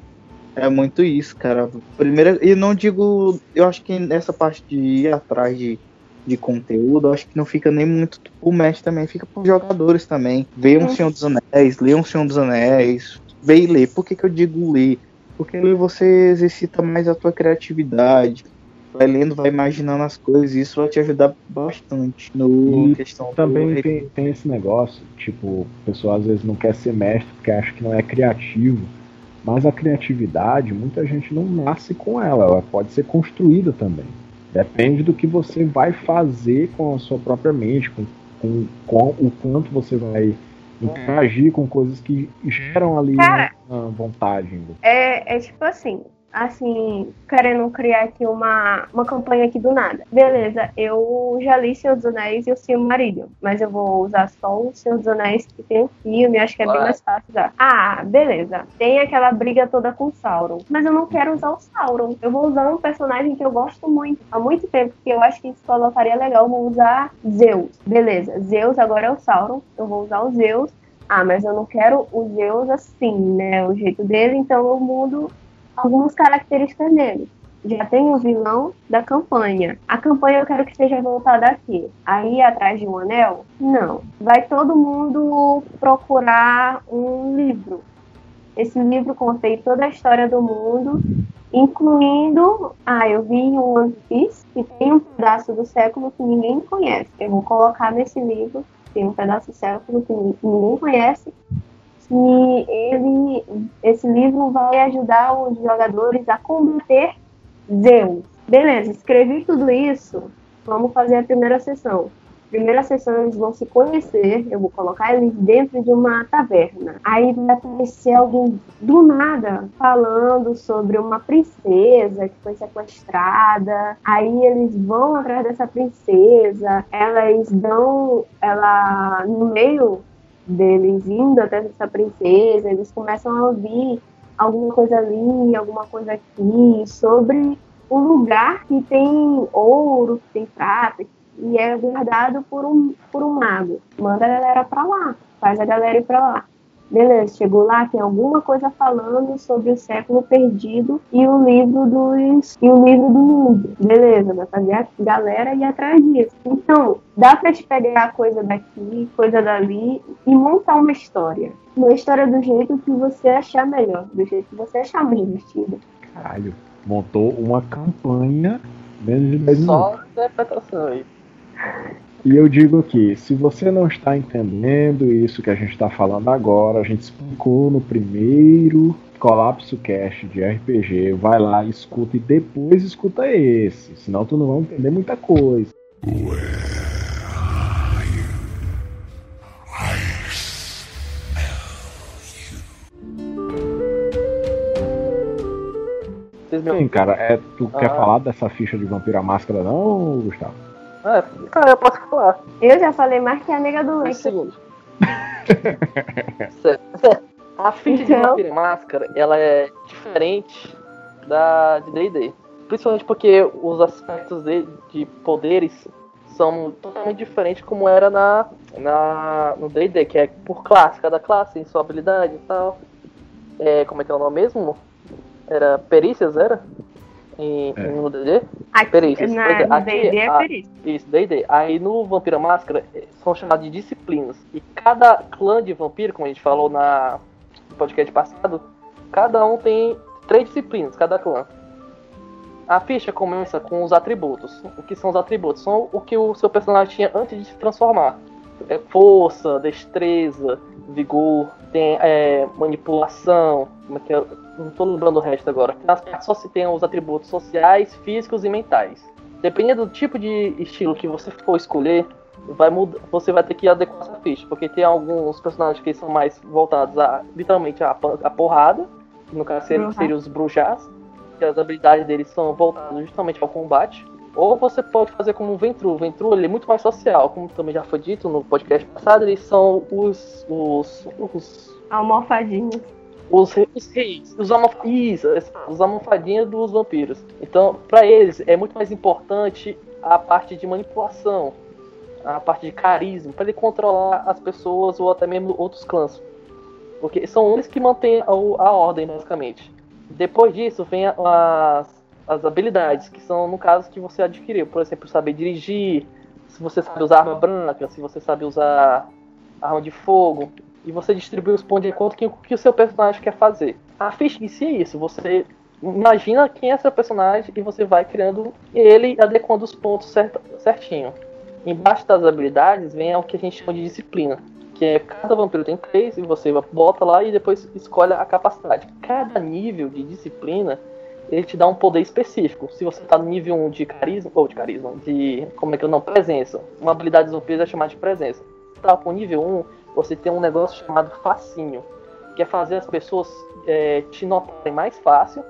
É muito isso, cara. Primeiro, e não digo, eu acho que nessa parte de ir atrás de, de conteúdo, eu acho que não fica nem muito pro mestre também, fica pros jogadores também. Vejam o Senhor dos Anéis, leiam o Senhor dos Anéis, vê e lê. Por que, que eu digo ler? Porque ler você exercita mais a tua criatividade. Vai lendo, vai imaginando as coisas, e isso vai te ajudar bastante no E questão do Também tem, tem esse negócio, tipo, o pessoal às vezes não quer ser mestre porque acha que não é criativo. Mas a criatividade, muita gente não nasce com ela, ela pode ser construída também. Depende do que você vai fazer com a sua própria mente, com, com, com o quanto você vai interagir com coisas que geram ali Cara. uma vontade. É, é tipo assim, assim, querendo criar aqui uma, uma campanha aqui do nada. Beleza, eu já li Senhor dos Anéis e o Silmarillion, mas eu vou usar só o Senhor dos Anéis que tem o filme, acho que é bem mais fácil usar. Ah, beleza, tem aquela briga toda com o Sauron, mas eu não quero usar o Sauron. Eu vou usar um personagem que eu gosto muito, há muito tempo, que eu acho que isso colocaria legal, eu vou usar Zeus. Beleza, Zeus agora é o Sauron, eu vou usar o Zeus. Ah, mas eu não quero o Zeus assim, né? O jeito dele, então eu mudo algumas características dele. Já tem o vilão da campanha. A campanha eu quero que esteja voltada aqui. Aí atrás de um anel? Não. Vai todo mundo procurar um livro. Esse livro contém toda a história do mundo, incluindo. Ah, eu vi um One Piece que tem um pedaço do século que ninguém conhece. Eu vou colocar nesse livro. Tem um pedaço do século que ninguém conhece que ele, esse livro vai ajudar os jogadores a combater Zeus. Beleza, escrevi tudo isso. Vamos fazer a primeira sessão. Primeira sessão eles vão se conhecer. Eu vou colocar eles dentro de uma taverna. Aí vai aparecer alguém do nada falando sobre uma princesa que foi sequestrada. Aí eles vão atrás dessa princesa. Elas dão, ela no meio deles indo até essa princesa, eles começam a ouvir alguma coisa ali, alguma coisa aqui, sobre um lugar que tem ouro, que tem prata, e é guardado por um, por um mago. Manda a galera pra lá, faz a galera ir pra lá. Beleza, chegou lá, tem alguma coisa falando sobre o século perdido e o livro dos. e o livro do mundo. Beleza, vai fazer a galera ir atrás disso. Então, dá pra te pegar coisa daqui, coisa dali e montar uma história. Uma história do jeito que você achar melhor, do jeito que você achar mais divertido. Caralho, montou uma campanha menos de 10 minutos. Só interpretação aí. E eu digo que, se você não está entendendo isso que a gente está falando agora, a gente explicou no primeiro Colapso Cast de RPG, vai lá, escuta e depois escuta esse, senão tu não vai entender muita coisa. Me Sim, cara, é, tu quer Ah. falar dessa ficha de Vampiro à Máscara não, Gustavo? Ah, cara, eu posso falar. Eu já falei mais que a nega do leite. seguinte. Certo. A ficha de Então. Vampiro em Máscara, ela é diferente da de D&D. Principalmente porque os aspectos de, de poderes são totalmente diferentes como era na, na no D&D, que é por classe, cada classe tem sua habilidade e tal. É, como é que é o nome mesmo? Era perícias, era? Em, É. no DD. Perícias. na, Pois é, no aqui, D&D é perícia. Isso, D&D. Aí no Vampira Máscara eh, são chamados de disciplinas. E cada clã de vampiro, como a gente falou na, no podcast passado, cada um tem três disciplinas, cada clã. A ficha começa com os atributos. O que são os atributos? São o que o seu personagem tinha antes de se transformar. É força, destreza, vigor, tem é, manipulação. Como é que é? Não tô lembrando o resto agora. Nas partes só se tem os atributos sociais, físicos e mentais. Dependendo do tipo de estilo que você for escolher, vai mudar, você vai ter que adequar essa ficha, porque tem alguns personagens que são mais voltados a literalmente a, a porrada, que no caso seriam, seriam os brujás, que as habilidades deles são voltadas justamente ao combate. Ou você pode fazer como o Ventru. O Ventru ele é muito mais social, como também já foi dito no podcast passado, eles são os os, os Almofadinhas. os, re- os reis, os, almof isso, os almofadinhas dos vampiros. Então, pra eles é muito mais importante a parte de manipulação, a parte de carisma, pra ele controlar as pessoas ou até mesmo outros clãs. Porque são eles que mantêm a, a ordem, basicamente. Depois disso, vem as, as habilidades, que são, no caso, que você adquiriu. Por exemplo, saber dirigir, se você sabe usar arma branca, se você sabe usar arma de fogo. E você distribui os pontos de acordo com o que o seu personagem quer fazer. A ficha em si é isso. Você imagina quem é seu personagem e você vai criando ele adequando os pontos certo, certinho. Embaixo das habilidades vem o que a gente chama de disciplina. Que é cada vampiro tem três e você bota lá e depois escolhe a capacidade. Cada nível de disciplina ele te dá um poder específico. Se você tá no nível 1 de carisma, ou de carisma, de. como é que eu não? Presença. Uma habilidade dos vampiros é chamada de presença. Se tá com nível 1, você tem um negócio chamado facinho, que é fazer as pessoas é, te notarem mais fácil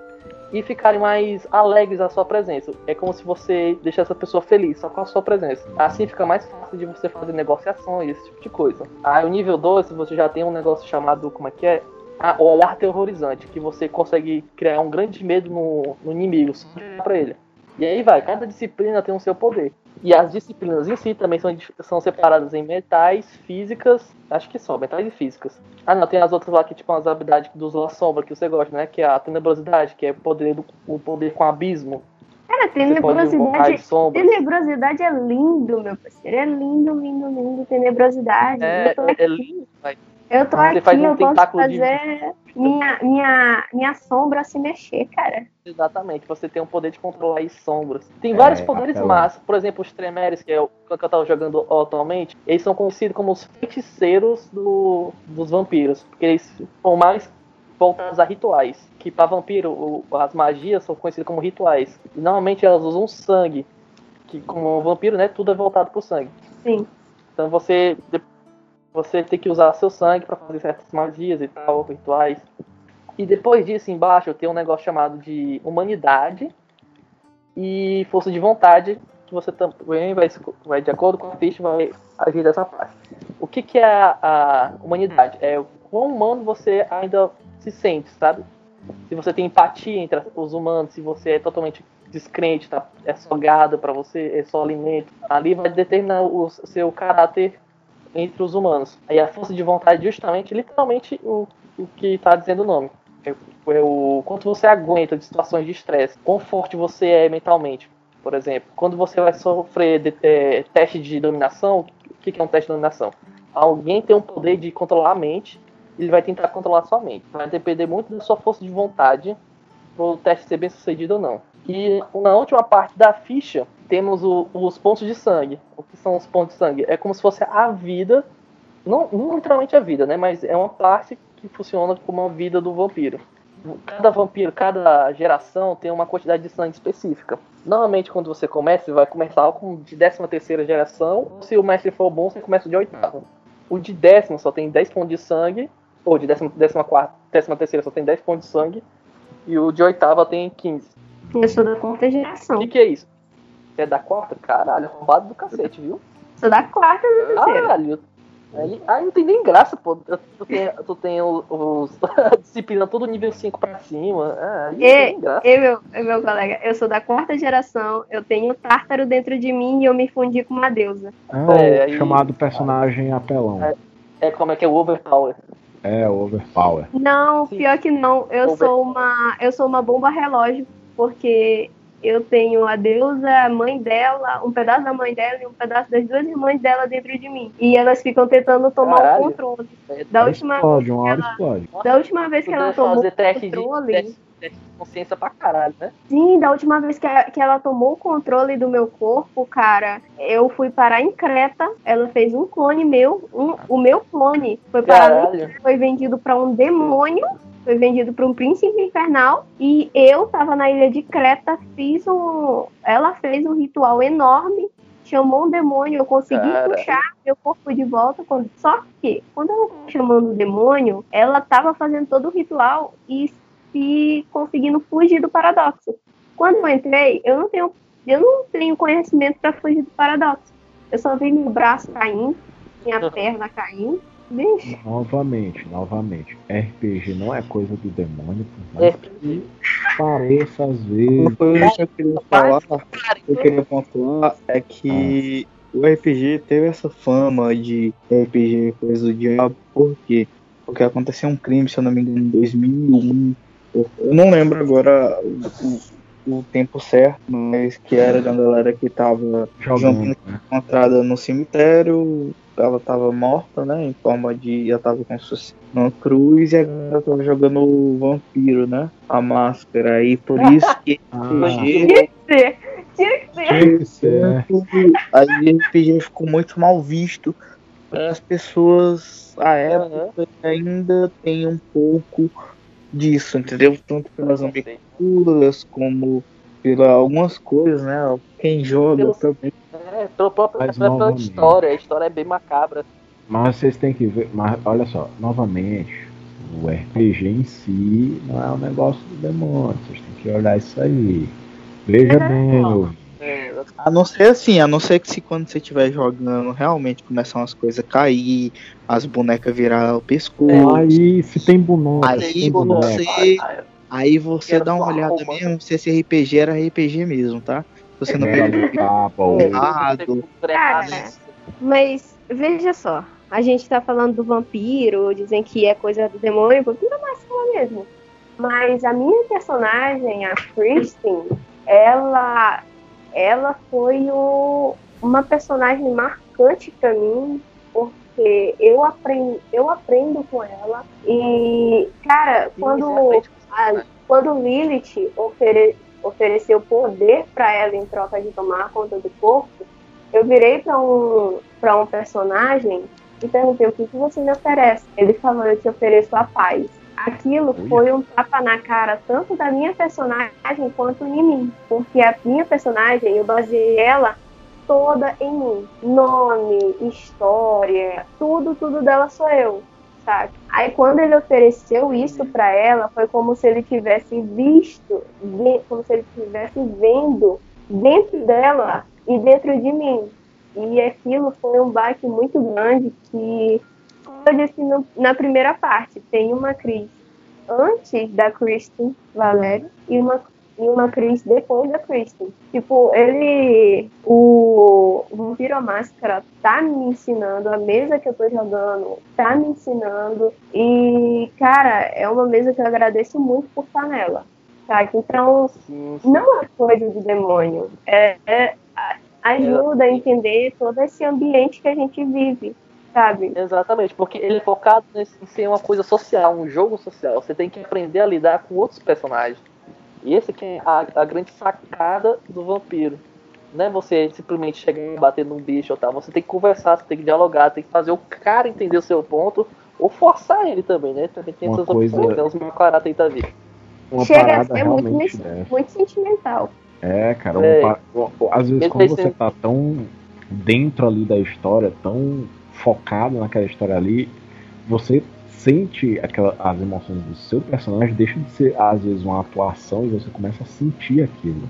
e ficarem mais alegres à sua presença. É como se você deixasse a pessoa feliz só com a sua presença. Assim fica mais fácil de você fazer negociações, esse tipo de coisa. Aí o nível 2, você já tem um negócio chamado, como é que é? Ah, o olhar terrorizante, que você consegue criar um grande medo no, no inimigo, só olhar pra ele. E aí vai, cada disciplina tem o seu poder. E as disciplinas em si também são, são separadas em metais, físicas, acho que só, metais e físicas. Ah não, tem as outras lá que tipo as habilidades dos La Sombra que você gosta, né? Que é a tenebrosidade, que é o poder, do, o poder com abismo. Cara, tenebrosidade. Tenebrosidade é lindo, meu parceiro. É lindo, lindo, lindo. Tenebrosidade. É, é lindo, vai. Eu, tô Você aqui faz um eu posso tentáculo de- fazer minha, minha, minha sombra se mexer, cara. Exatamente, você tem o poder de controlar as sombras. Tem vários É, poderes apelão. massa. Por exemplo, os Tremeres, que é o que eu tava jogando atualmente, eles são conhecidos como os feiticeiros do, dos vampiros. Porque eles são mais voltados a rituais. Que para vampiro, o- as magias são conhecidas como rituais. E normalmente elas usam sangue. Que como vampiro, né, tudo é voltado pro sangue. Sim. Então você você tem que usar seu sangue para fazer certas magias e tal, rituais. E depois disso, embaixo, tem um negócio chamado de humanidade e força de vontade, que você também vai, vai de acordo com a ficha, vai agir dessa parte. O que, que é a, a humanidade? É o quão humano você ainda se sente, sabe? Se você tem empatia entre os humanos, se você é totalmente descrente, tá? é só gado para você, é só alimento. Ali vai determinar o seu caráter entre os humanos. Aí a força de vontade, justamente, literalmente, o, o que está dizendo o nome. É, é o quanto você aguenta de situações de estresse, quão forte você é mentalmente. Por exemplo, quando você vai sofrer de- é, teste de dominação, o que, que é um teste de dominação? Alguém tem um poder de controlar a mente, ele vai tentar controlar a sua mente. Vai depender muito da sua força de vontade para o teste ser bem sucedido ou não. E na última parte da ficha, temos o- os pontos de sangue. O que são os pontos de sangue? É como se fosse a vida, não, não literalmente a vida, né? Mas é uma parte que funciona como a vida do vampiro. Cada vampiro, cada geração tem uma quantidade de sangue específica. Normalmente, quando você começa, você vai começar com de 13 terceira geração. Se o mestre for bom, você começa de oitavo. O de décimo só tem 10 pontos de sangue. Ou de décima, décima quarta, décima terceira só tem 10 pontos de sangue. E o de oitava tem 15. Eu sou da quarta O geração. que, que é isso? É da quarta? Caralho, roubado do cacete, viu? Sou da quarta, meu parceiro. Caralho. Aí, aí não tem nem graça, pô. Tu tem, tu tem os, os (laughs) a disciplina todo nível 5 pra cima. Ah, aí não tem graça. Eu, meu, eu, meu colega, eu sou da quarta geração, eu tenho tártaro dentro de mim e eu me fundi com uma deusa. É o É, aí- chamado personagem apelão. É. É como é que é o Overpower. É, overpower. Não, Sim. pior que não. Eu Over- sou uma, eu sou uma bomba relógio. Porque eu tenho a deusa, a mãe dela, um pedaço da mãe dela e um pedaço das duas irmãs dela dentro de mim. E elas ficam tentando tomar Caralho. o controle. Da última, explode, uma hora ela- explode. da última vez que ela tomou fazer o teste de, controle. teste, teste de consciência pra caralho, né? Sim, da última vez que, a- que ela tomou o controle do meu corpo, cara, eu fui parar em Creta. Ela fez um clone meu. um- o meu clone foi parar foi vendido pra um demônio, foi vendido pra um príncipe infernal e eu tava na ilha de Creta, fiz um, ela fez um ritual enorme, chamou um demônio, eu consegui puxar meu corpo de volta, quando- só que quando tava chamando o demônio, ela tava fazendo todo o ritual e se conseguindo fugir do paradoxo. Quando eu entrei, eu não tenho eu não tenho conhecimento pra fugir do paradoxo. Eu só vi meu braço caindo, minha perna caindo. Bicho, Novamente, novamente, RPG não é coisa do demônio, por mais É. que pareça às Uma vezes. coisa que eu queria falar, que eu queria pontuar é que o RPG teve essa fama de RPG coisa do diabo, por quê? Porque aconteceu um crime, se eu não me engano, em 2001. Eu não lembro agora o, o- o tempo certo, mas que era de uma galera que tava Jogando, né? encontrada no cemitério, ela tava morta, né? Em forma de. Ela tava com numa cruz e agora tava jogando o vampiro, né? A máscara. E por isso que (laughs) Ah, tinha que ser, tinha que ser. tinha que ser, né? Aí o RPG ficou muito mal visto. As pessoas à época ainda tem um pouco disso, entendeu? Tanto pelas aventuras como pelas algumas coisas, né? Quem joga Pelo- também. É, pela própria, Mas pela história. A história é bem macabra. Mas vocês têm que ver, mas olha só, novamente, o RPG em si não é um negócio do demônio, vocês têm que olhar isso aí. Veja bem, meu. É, A não ser assim, a não ser que se quando você estiver jogando realmente começam as coisas a cair, as bonecas virar o pescoço. Aí, se tem boneca, Aí tem você- boneca, Aí você dá uma olhada mesmo se esse RPG era RPG mesmo, tá? Se você não ou errado. Cara, Mas veja só, a gente tá falando do vampiro, dizem que é coisa do demônio, vampiro é máscara mesmo. Mas a minha personagem, a Kristen, ela, ela foi o- uma personagem marcante pra mim, porque eu aprendo, eu aprendo com ela. E, cara, quando, a- quando Lilith ofere, ofereceu poder pra ela em troca de tomar conta do corpo, eu virei pra um, pra um personagem e perguntei o que, que você me oferece. Ele falou, eu te ofereço a paz. Aquilo foi um tapa na cara tanto da minha personagem quanto em mim. Porque a minha personagem, eu baseei ela toda em mim. Nome, história, tudo, tudo dela sou eu. Sabe? Aí quando ele ofereceu isso pra ela, foi como se ele tivesse visto, como se ele estivesse vendo dentro dela e dentro de mim. E aquilo foi um baque muito grande que, como eu disse no- na primeira parte, tem uma Cris antes da Kristen Valério e uma, e uma Cris depois da Kristen. Tipo, ele. O Vampiro Máscara tá me ensinando, a mesa que eu tô jogando tá me ensinando. E, cara, é uma mesa que eu agradeço muito por estar nela. Tá? Então, Sim, sim. não é coisa de demônio. É, é- ajuda a entender todo esse ambiente que a gente vive, sabe? Exatamente, porque ele é focado em ser uma coisa social, um jogo social. Você tem que aprender a lidar com outros personagens. E esse que é a, a grande sacada do vampiro. Não é você simplesmente chegar e bater num bicho ou tal. Você tem que conversar, você tem que dialogar, tem que fazer o cara entender o seu ponto. Ou forçar ele também, né? Também tem Uma essas coisa- opções, né? Os mau caráter da vida. uma Chega a ser muito, muito sentimental. É, cara, uma É. às vezes quando você tá tão dentro ali da história, tão focado naquela história ali, você sente aquela, as emoções do seu personagem, deixa de ser às vezes uma atuação e você começa a sentir aquilo.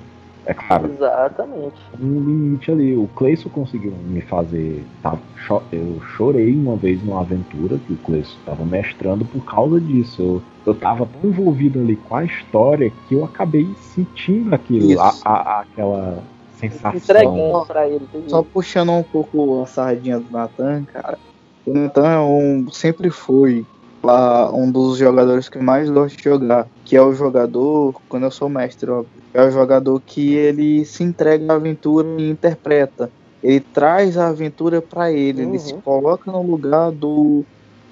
É claro, Exatamente. um limite ali. O Cleison conseguiu me fazer. Tá, cho- eu chorei uma vez numa aventura que o Cleison estava mestrando por causa disso. Eu, eu tava tão envolvido ali com a história que eu acabei sentindo aquilo, Isso. a, a- aquela sensação. Entregando pra ele. entendi. Só puxando um pouco a sardinha do Natan, cara. O Natan é um, sempre foi lá um dos jogadores que mais gosto de jogar. Que é o jogador, quando eu sou mestre, ó, É o jogador que ele se entrega à aventura e interpreta. Ele traz a aventura pra ele, ele Uhum. se coloca no lugar do,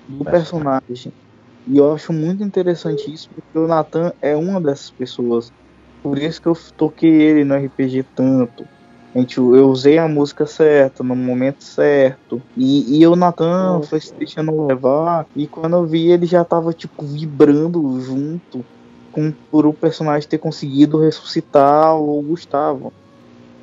do personagem. E eu acho muito interessante isso, porque o Nathan é uma dessas pessoas. Por isso que eu toquei ele no RPG tanto. Gente, eu usei a música certa, no momento certo. E, e o Nathan Uhum. foi se deixando levar. E quando eu vi, ele já tava, tipo, vibrando junto com por o personagem ter conseguido ressuscitar o Gustavo.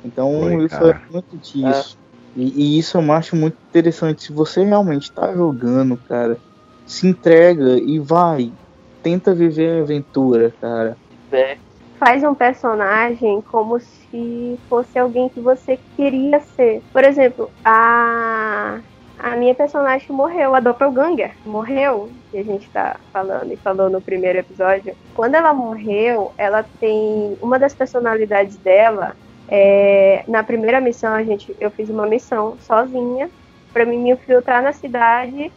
Então, Foi, isso cara. é muito disso. E, e isso eu acho muito interessante. Se você realmente tá jogando, cara, se entrega e vai. Tenta viver a aventura, cara. É, Faz um personagem como se fosse alguém que você queria ser. Por exemplo, a. A minha personagem morreu, a Doppelganger morreu, que a gente tá falando e falou no primeiro episódio. Quando ela morreu, ela tem. Uma das personalidades dela é, na primeira missão, a gente, eu fiz uma missão sozinha pra mim me infiltrar na cidade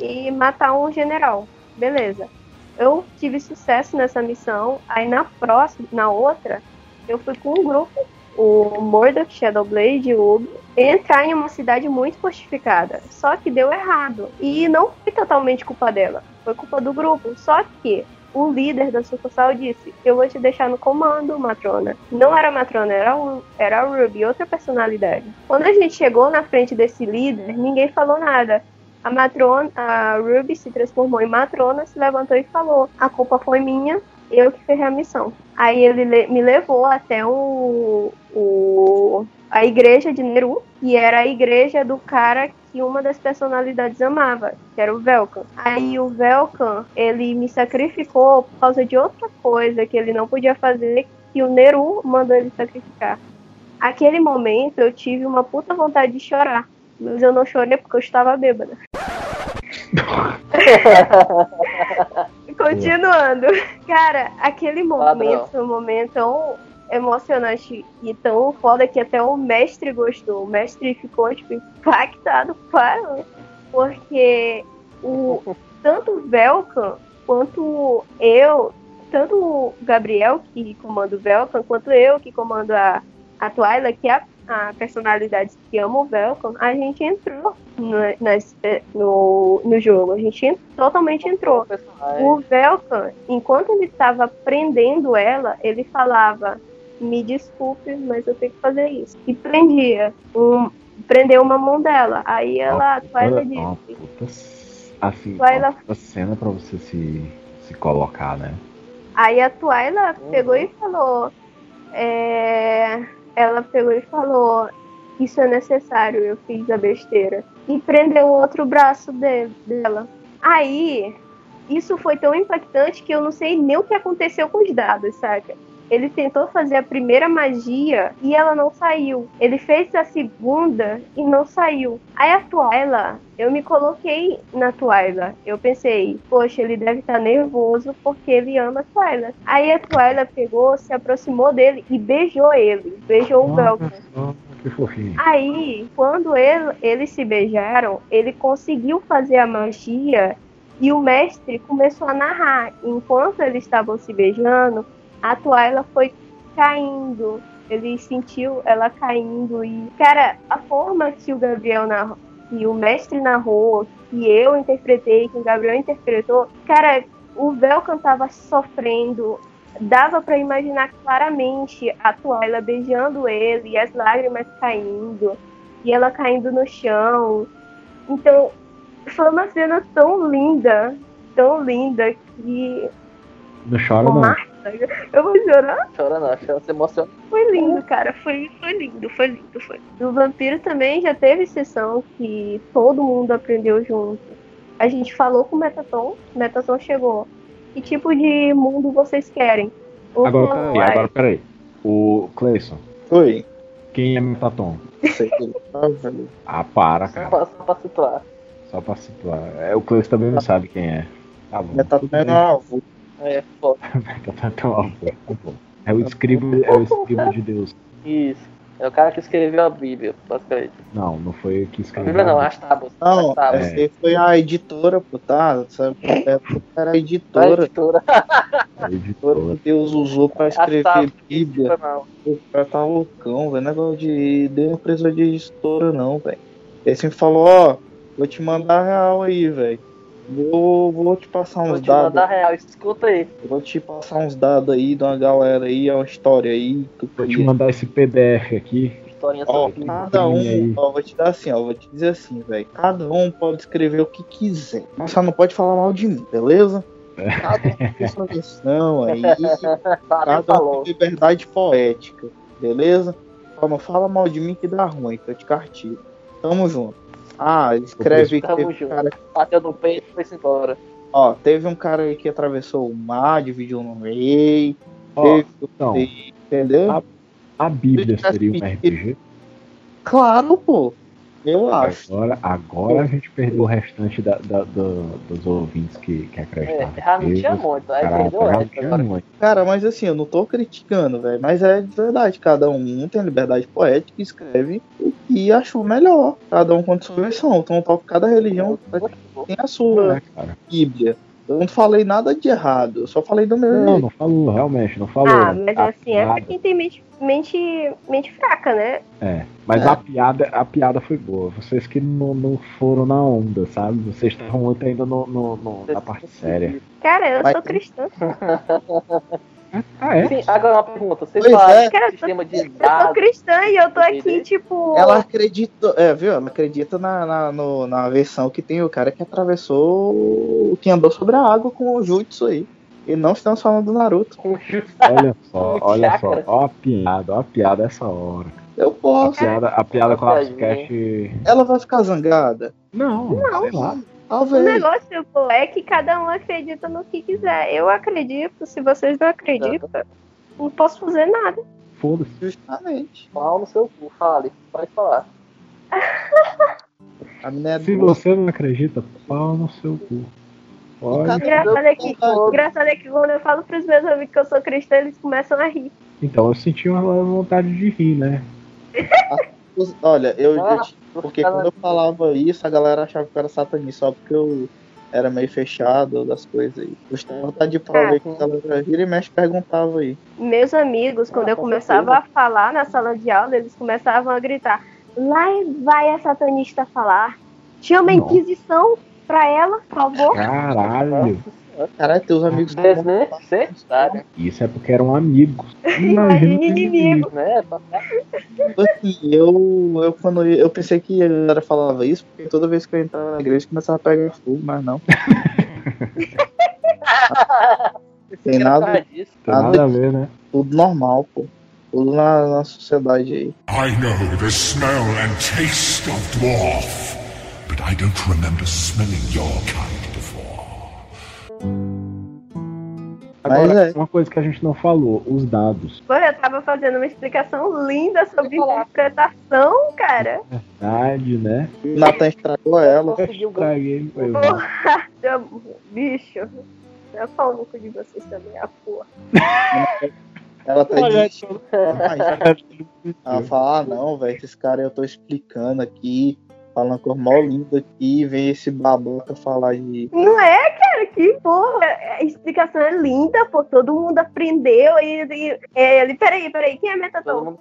e matar um general. Beleza. Eu tive sucesso nessa missão. Aí na próxima, na outra, eu fui com um grupo, o Mordok, Shadowblade e o Ubi, entrar em uma cidade muito fortificada. Só que deu errado. E não foi totalmente culpa dela. Foi culpa do grupo. Só que o líder da sucursal disse: Eu vou te deixar no comando, Matrona. Não era Matrona, era, o, era a Ruby, outra personalidade. Quando a gente chegou na frente desse líder, ninguém falou nada. A Matrona, a Ruby se transformou em Matrona, se levantou e falou: A culpa foi minha, eu que ferrei a missão. Aí ele le- me levou até o, o a igreja de Neru, que era a igreja do cara que uma das personalidades amava, que era o Velkan. Aí o Velkan, ele me sacrificou por causa de outra coisa que ele não podia fazer, que o Neru mandou ele sacrificar. Aquele momento eu tive uma puta vontade de chorar, mas eu não chorei porque eu estava bêbada. (laughs) Continuando. Cara, aquele momento Padrão. um momento tão emocionante e tão foda que até o mestre gostou. O mestre ficou, tipo, impactado, claro. Porque o, (laughs) tanto o Velkan quanto eu, tanto o Gabriel, que comanda o Velkan, quanto eu, que comando a, a Twyla, que é a, a personalidade que ama o Velkan, a gente entrou no, nas- no, no jogo. A gente en- totalmente entrou. O Velkan, enquanto ele estava prendendo ela, ele falava: Me desculpe, mas eu tenho que fazer isso. E prendia. Um, prendeu uma mão dela. Aí ela, a Twyla Olha, uma disse: puta, assim, uma lá. puta cena pra você se, se colocar, né? Aí a Twyla Uhum. pegou e falou: é, Ela pegou e falou: Isso é necessário, eu fiz a besteira. E prendeu o outro braço de- dela. Aí, isso foi tão impactante que eu não sei nem o que aconteceu com os dados, saca? Ele tentou fazer a primeira magia e ela não saiu. Ele fez a segunda e não saiu. Aí a Twyla, eu me coloquei na Twyla. Eu pensei, poxa, ele deve estar nervoso porque ele ama a Twyla. Aí a Twyla pegou, se aproximou dele e beijou ele. Beijou o fofinho. Aí, quando ele- eles se beijaram, ele conseguiu fazer a magia e o mestre começou a narrar. Enquanto eles estavam se beijando, a Twyla foi caindo. Ele sentiu ela caindo e, cara, a forma que o Gabriel narrou, que o mestre narrou, que eu interpretei, que o Gabriel interpretou, cara, o Velkan tava sofrendo, dava pra imaginar claramente a Twyla beijando ele e as lágrimas caindo e ela caindo no chão. Então, foi uma cena tão linda, tão linda que Não chora, não. Marta, eu vou chorar. Chora não, chora, se emociona. Foi lindo, cara. Foi, foi lindo, foi lindo, foi. Do vampiro também já teve sessão que todo mundo aprendeu junto. A gente falou com o Metaton, o Metaton chegou. Que tipo de mundo vocês querem? Um Agora, peraí, "Ai, agora, peraí. O Cleison, Oi. quem é Metaton? Sei que ele velho. Ah, para, Só cara. pra, só pra situar. Só pra situar. É, o Cleison também não sabe quem é. Tá bom. Metaton é avô. É, foda. (laughs) É. É o escribo, é o escribo de Deus. Isso. É o cara que escreveu a Bíblia, basicamente. Não, não foi que A escreveu. Bíblia não, as tábuas. Não, as tábuas. aí foi a editora, pô, tá? Sabe? É, era a A editora. editora. A que editora. Deus usou pra escrever tábuas. Bíblia. O cara tá loucão, velho. Negócio de. Deu empresa de editora, não, velho. Ele sempre falou: Ó, vou te mandar real aí, velho. Vou, vou te passar Vou uns te dados. mandar real, escuta aí. Vou te passar uns dados aí de uma galera aí, uma história aí. Vou te mandar esse PDF aqui. Historinha Ó, cada um, ó, vou te dar assim, ó, vou te dizer assim, velho. Cada um pode escrever o que quiser. Mas só não pode falar mal de mim, beleza? Cada um tem sua versão aí. (laughs) Tá, Cada um tem liberdade poética, beleza? Só não fala mal de mim que dá ruim, que eu te cartilho. Tamo junto. Ah, escreve que teve um junto. cara, Bateu no peito e foi embora. ó, teve um cara aí que atravessou o mar, dividiu no meio, Ó, teve, então, entendeu? Ah, a Bíblia seria um RPG? Claro, pô. Eu acho. Agora, agora a gente perdeu o restante da, da- do- dos ouvintes que, que É, acreditavam. já não tinha muito, aí Caraca, perdeu. Cara, mas assim, eu não tô criticando, velho. Mas é de verdade, cada um tem a liberdade poética e escreve o que achou melhor. Cada um com a sua versão. Então, cada religião tem a sua cara? Bíblia. Eu não falei nada de errado, eu só falei do meu Não, não falou, realmente, não falou. Ah, mas A assim, é pra piada- quem tem mente, mente, mente fraca, né? É, mas É. a piada, a piada foi boa. Vocês que não, não foram na onda, sabe? Vocês estavam muito ainda no, no- no- na parte séria. Cara, eu Mas sou cristã. (laughs) Ah, é? Sim, agora uma pergunta. Vocês Pois falaram é. sistema de Eu sou dados. cristã e eu tô aqui, tipo. Ela acredita, é, viu? Ela acredita na, na, no- na versão que tem o cara que atravessou, que andou sobre a água com o Jutsu aí. E não estamos falando do Naruto. Olha só, olha só. Ó a piada, ó a piada essa hora. Eu A posso. piada, a piada com a Piadinha. Cast. Ela vai ficar zangada? Não, sei lá. O Talvez. negócio pô, é que cada um acredita no que quiser. Eu acredito, se vocês não acreditam, não posso fazer nada. Foda-se. Justamente. Pau no seu cu, fale. Pode falar. É Se doce. você não acredita, pau no seu cu. Pode. Cara, Engraçado é que, Todo. engraçado é que quando eu falo pros meus amigos que eu sou cristã, eles começam a rir. Então eu senti uma vontade de rir, né? Os- Olha, eu, eu Ah, te- porque quando eu falava isso, a galera achava que eu era satanista, só porque eu era meio fechado das coisas aí. Gustavo tá de prova aí que a galera vira e mexe perguntava aí. Meus amigos, quando Ah, eu com começava a falar na sala de aula, eles começavam a gritar: lá vai a satanista falar. Chama a. Inquisição pra ela, por favor. Caralho. Caralho, teus amigos Desnecessário. Isso é porque eram amigos. Imagina inimigo. Né? assim, eu, eu quando eu, eu pensei que a galera falava isso, porque toda vez que eu entrava na igreja começava a pegar fogo, mas não. (laughs) Tem nada. Tem nada a ver, né? tudo normal, pô. Tudo na, na sociedade aí. I know the smell and taste of dwarf, but I don't remember smelling your kind Agora, é. uma coisa que a gente não falou, os dados. Pô, eu tava fazendo uma explicação linda sobre interpretação, cara. Verdade, né? O Nathan estragou ela. Conseguiu ganhar. Estraguei, foi. Porra, (laughs) bicho. Eu falo no cu de vocês também, a porra. (laughs) Ela tá desistindo. (laughs) Ela fala, ah não, velho, esses caras eu tô explicando aqui, falando com mó lindo aqui, e vem esse babaca falar de. Não é, cara? Que porra. A explicação é linda, pô. Todo mundo aprendeu. E, e, é, ele, peraí, peraí. Quem é Todo Metatron? mundo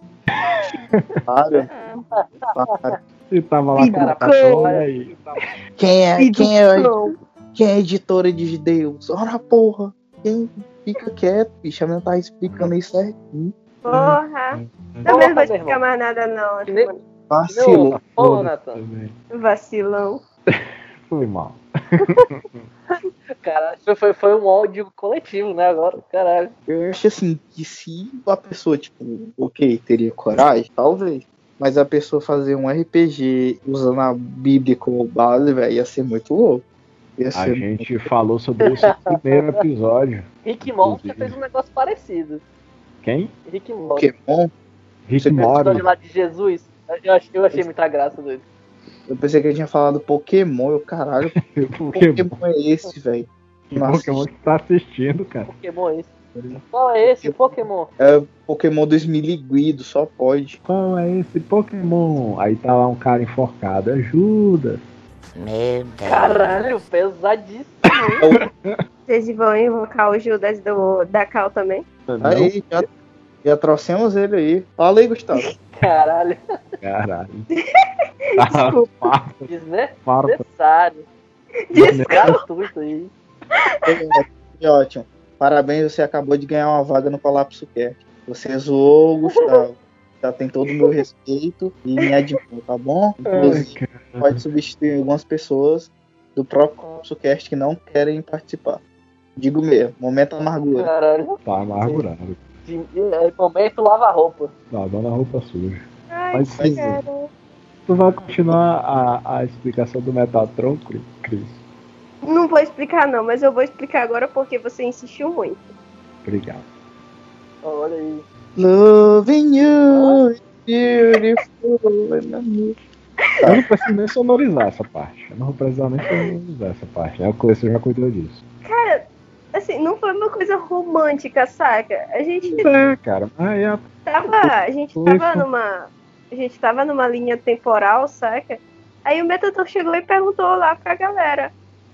Cara, cara, Você tava lá com cão. aí. quem é, Filho quem é, Não. quem é editora de Deus? Ora porra, quem fica quieto, bicho, a menina tá explicando isso certinho. Porra. Porra, Também não vou explicar irmão. mais nada, não. Que Vacilou. Ô, Nathan. Vacilão. (laughs) Foi mal. Caralho, foi- foi, um ódio coletivo, né? Agora, caralho. Eu acho assim, que se a pessoa, tipo, ok, teria coragem, talvez. Mas a pessoa fazer um RPG usando a Bíblia como base, velho, ia ser muito louco. Ia A ser gente falou sobre isso no primeiro episódio. Rick Morty fez um negócio parecido. Quem? Rick Morty. Pokémon. Rick episódio lá de Jesus. Eu achei, eu achei muita graça doido. Eu pensei que ele tinha falado Pokémon. Eu, caralho, que (laughs) Pokémon. Pokémon é esse, velho? Que Pokémon que tá assistindo, cara. Pokémon é esse. Qual é esse Pokémon? É Pokémon do Esmiliguido, só pode. Qual é esse Pokémon? Aí tá lá um cara enforcado. Ajuda. Meu Deus. Caralho, pesadíssimo. Vocês vão invocar o Judas do, da Cal também? Aí, já, já trouxemos ele aí. Fala aí, Gustavo. (laughs) Caralho, Caralho. (laughs) Desculpa. Desnecessário. Gratuito aí. Que ótimo. Parabéns, você acabou de ganhar uma vaga no Colapso Cast. Você zoou o Gustavo. Já tem todo o meu respeito e me admiro, tá bom? Inclusive, pode substituir algumas pessoas do próprio Colapso Cast que não querem participar. Digo mesmo, momento amargura. Caralho. tá amargurado. De, é, momento lava roupa. Lavando a roupa suja. Ai, Mas cara. Tu vai continuar a, a explicação do Metatron, Cri- Cris? Não vou explicar não, mas eu vou explicar agora porque você insistiu muito. Obrigado. Olha aí. Loving you, beautiful. Eu não preciso nem sonorizar essa parte. Eu não vou precisar nem sonorizar essa parte. É o Cleiton já cuidou disso. Assim, não foi uma coisa romântica, saca? A gente É, cara. Mas é tava, a gente tava numa, a gente tava numa linha temporal, saca? Aí o Metator chegou e perguntou lá pra galera,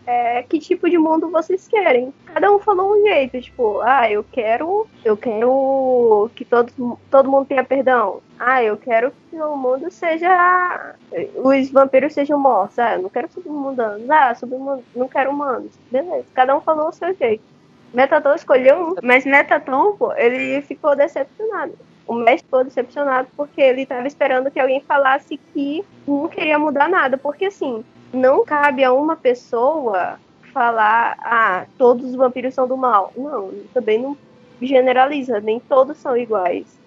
é, que tipo de mundo vocês querem? Cada um falou um jeito, tipo, ah, eu quero, eu quero que todo, todo mundo tenha perdão. Ah, eu quero que o mundo seja, os vampiros sejam mortos. Ah, eu não quero submundanos. Ah, submundo, não quero humanos. Beleza, cada um falou o seu jeito. Metaton escolheu um, mas Metaton, pô, ele ficou decepcionado. O mestre ficou decepcionado porque ele estava esperando que alguém falasse que não queria mudar nada. Porque assim, não cabe a uma pessoa falar, ah, todos os vampiros são do mal. Não, também não generaliza, nem todos são iguais.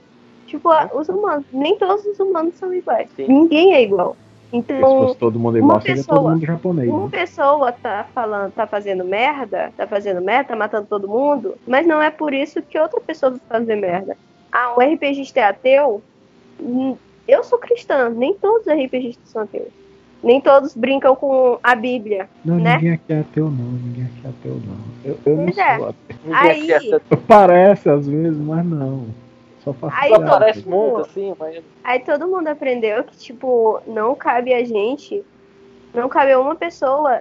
Tipo, ah, os humanos, nem todos os humanos são iguais. Sim. Ninguém é igual. Se Então, fosse todo mundo igual, uma pessoa- todo mundo japonês. uma Né? pessoa tá falando, tá fazendo merda, tá fazendo merda, tá matando todo mundo, mas não é por isso que outra pessoa vai fazer merda. Ah, um RPGista é ateu? Hum, Eu sou cristã, nem todos os RPGistas são ateus. Nem todos brincam com a Bíblia. Não, né? ninguém aqui é ateu, não. Ninguém aqui é ateu, não. Eu, eu não Pois sou é. ateu. Ninguém Aí- é- Parece às vezes, mas não. Só faço Aí- piada. parece muito assim, mas. Aí todo mundo aprendeu que, tipo, não cabe a gente, não cabe a uma pessoa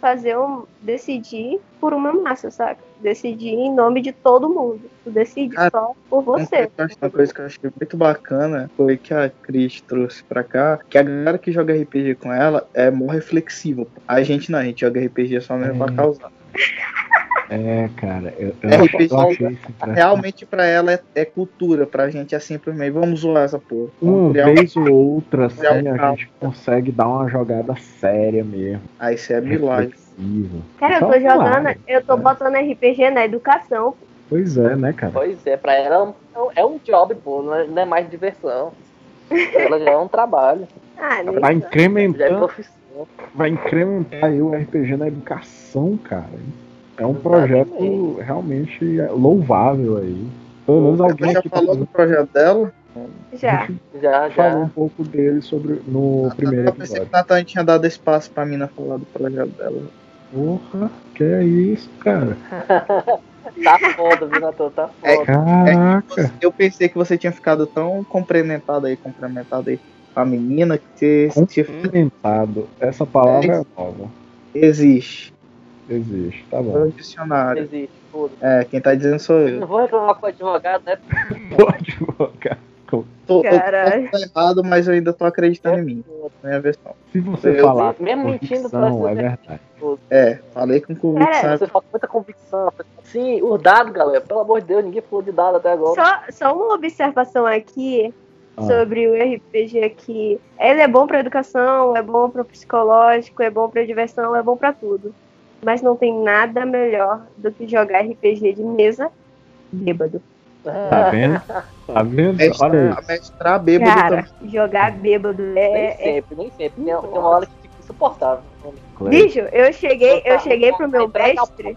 fazer um, decidir por uma massa, saca? Decidir em nome de todo mundo. Tu decide Cara, só por você. Uma coisa que eu achei muito bacana foi que a Cris trouxe pra cá, que a galera que joga RPG com ela é mó reflexiva. pô. A gente não, a gente joga RPG só mesmo pra É. causar. É, cara, eu, eu, É, acho- eu achei. Realmente pra ela é, é cultura, pra gente é simplesmente vamos zoar essa porra. Uma criar um- vez ou outra, assim, a caos. gente consegue dar uma jogada séria mesmo. Ah, isso é milagre. Cara, eu Só tô jogando, claro, eu tô é. botando RPG na educação. Pois é, né, cara? Pois é, pra ela é um- é um job, pô, não é, não é mais diversão. Ela já é um trabalho, (laughs) Ah, Vai é profissão. vai incrementar aí o RPG na educação, cara. É um projeto realmente louvável aí. Pelo menos Você alguém já aqui tá falou do projeto dela? Já. Já, falou um já. pouco dele sobre no primeiro eu pensei episódio. que o Natan tinha dado espaço pra mina falar do projeto dela. Porra, que é isso, cara? (laughs) Tá foda, viu, Natan? Tá É, foda. Caraca! Eu pensei que você tinha ficado tão complementado aí, complementado aí com a menina que você Complementado. Essa palavra é nova. existe. Existe, tá bom. dicionário. Existe, foda. É, quem tá dizendo sou eu. Não vou reclamar com o advogado, né? (laughs) Pode colocar. Tô, Caralho. tô errado, mas eu ainda tô acreditando em mim. Minha versão. Se você Eu- falar mesmo mentindo, é ser- verdade. É, falei com convicção. Cara, Você fala com muita convicção. Sim, o dado, galera. Pelo amor de Deus, ninguém falou de dado até agora. Só, só uma observação aqui Ah. sobre o RPG aqui. Ele é bom pra educação, é bom pro psicológico, é bom pra diversão, é bom pra tudo. Mas não tem nada melhor do que jogar RPG de mesa bêbado. Tá vendo? Tá vendo? Olha Mestrar, aí. mestrar bêbado Cara, também. jogar bêbado Nem é, é sempre, nem sempre. Tem, tem uma hora que fica insuportável. Bicho, eu cheguei, eu cheguei pro meu o mestre,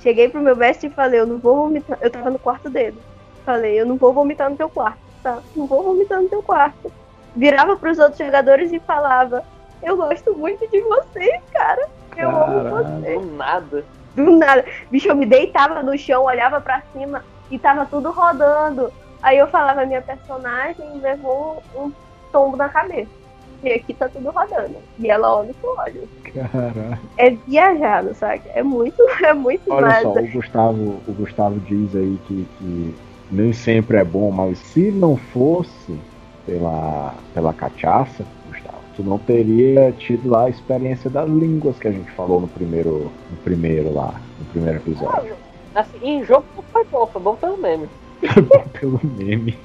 cheguei pro meu mestre e falei, eu não vou vomitar. Eu tava no quarto dele. Falei, eu não vou vomitar no teu quarto, tá? Não vou vomitar no teu quarto. Virava pros outros jogadores e falava, eu gosto muito de vocês, cara. Eu amo vocês. Do nada. Do nada. Bicho, eu me deitava no chão, olhava pra cima e tava tudo rodando. Aí eu falava, minha personagem levou um tombo na cabeça. E aqui tá tudo rodando. E ela olha pro olho. Caraca. É viajado, sabe? É muito, (laughs) é muito Olha massa. só, o Gustavo, o Gustavo diz aí que, que nem sempre é bom, mas se não fosse pela, pela cachaça, Gustavo, tu não teria tido lá a experiência das línguas que a gente falou no primeiro, no primeiro lá, no primeiro episódio. Assim, em jogo não foi bom, foi bom pelo meme. (laughs) Pelo meme.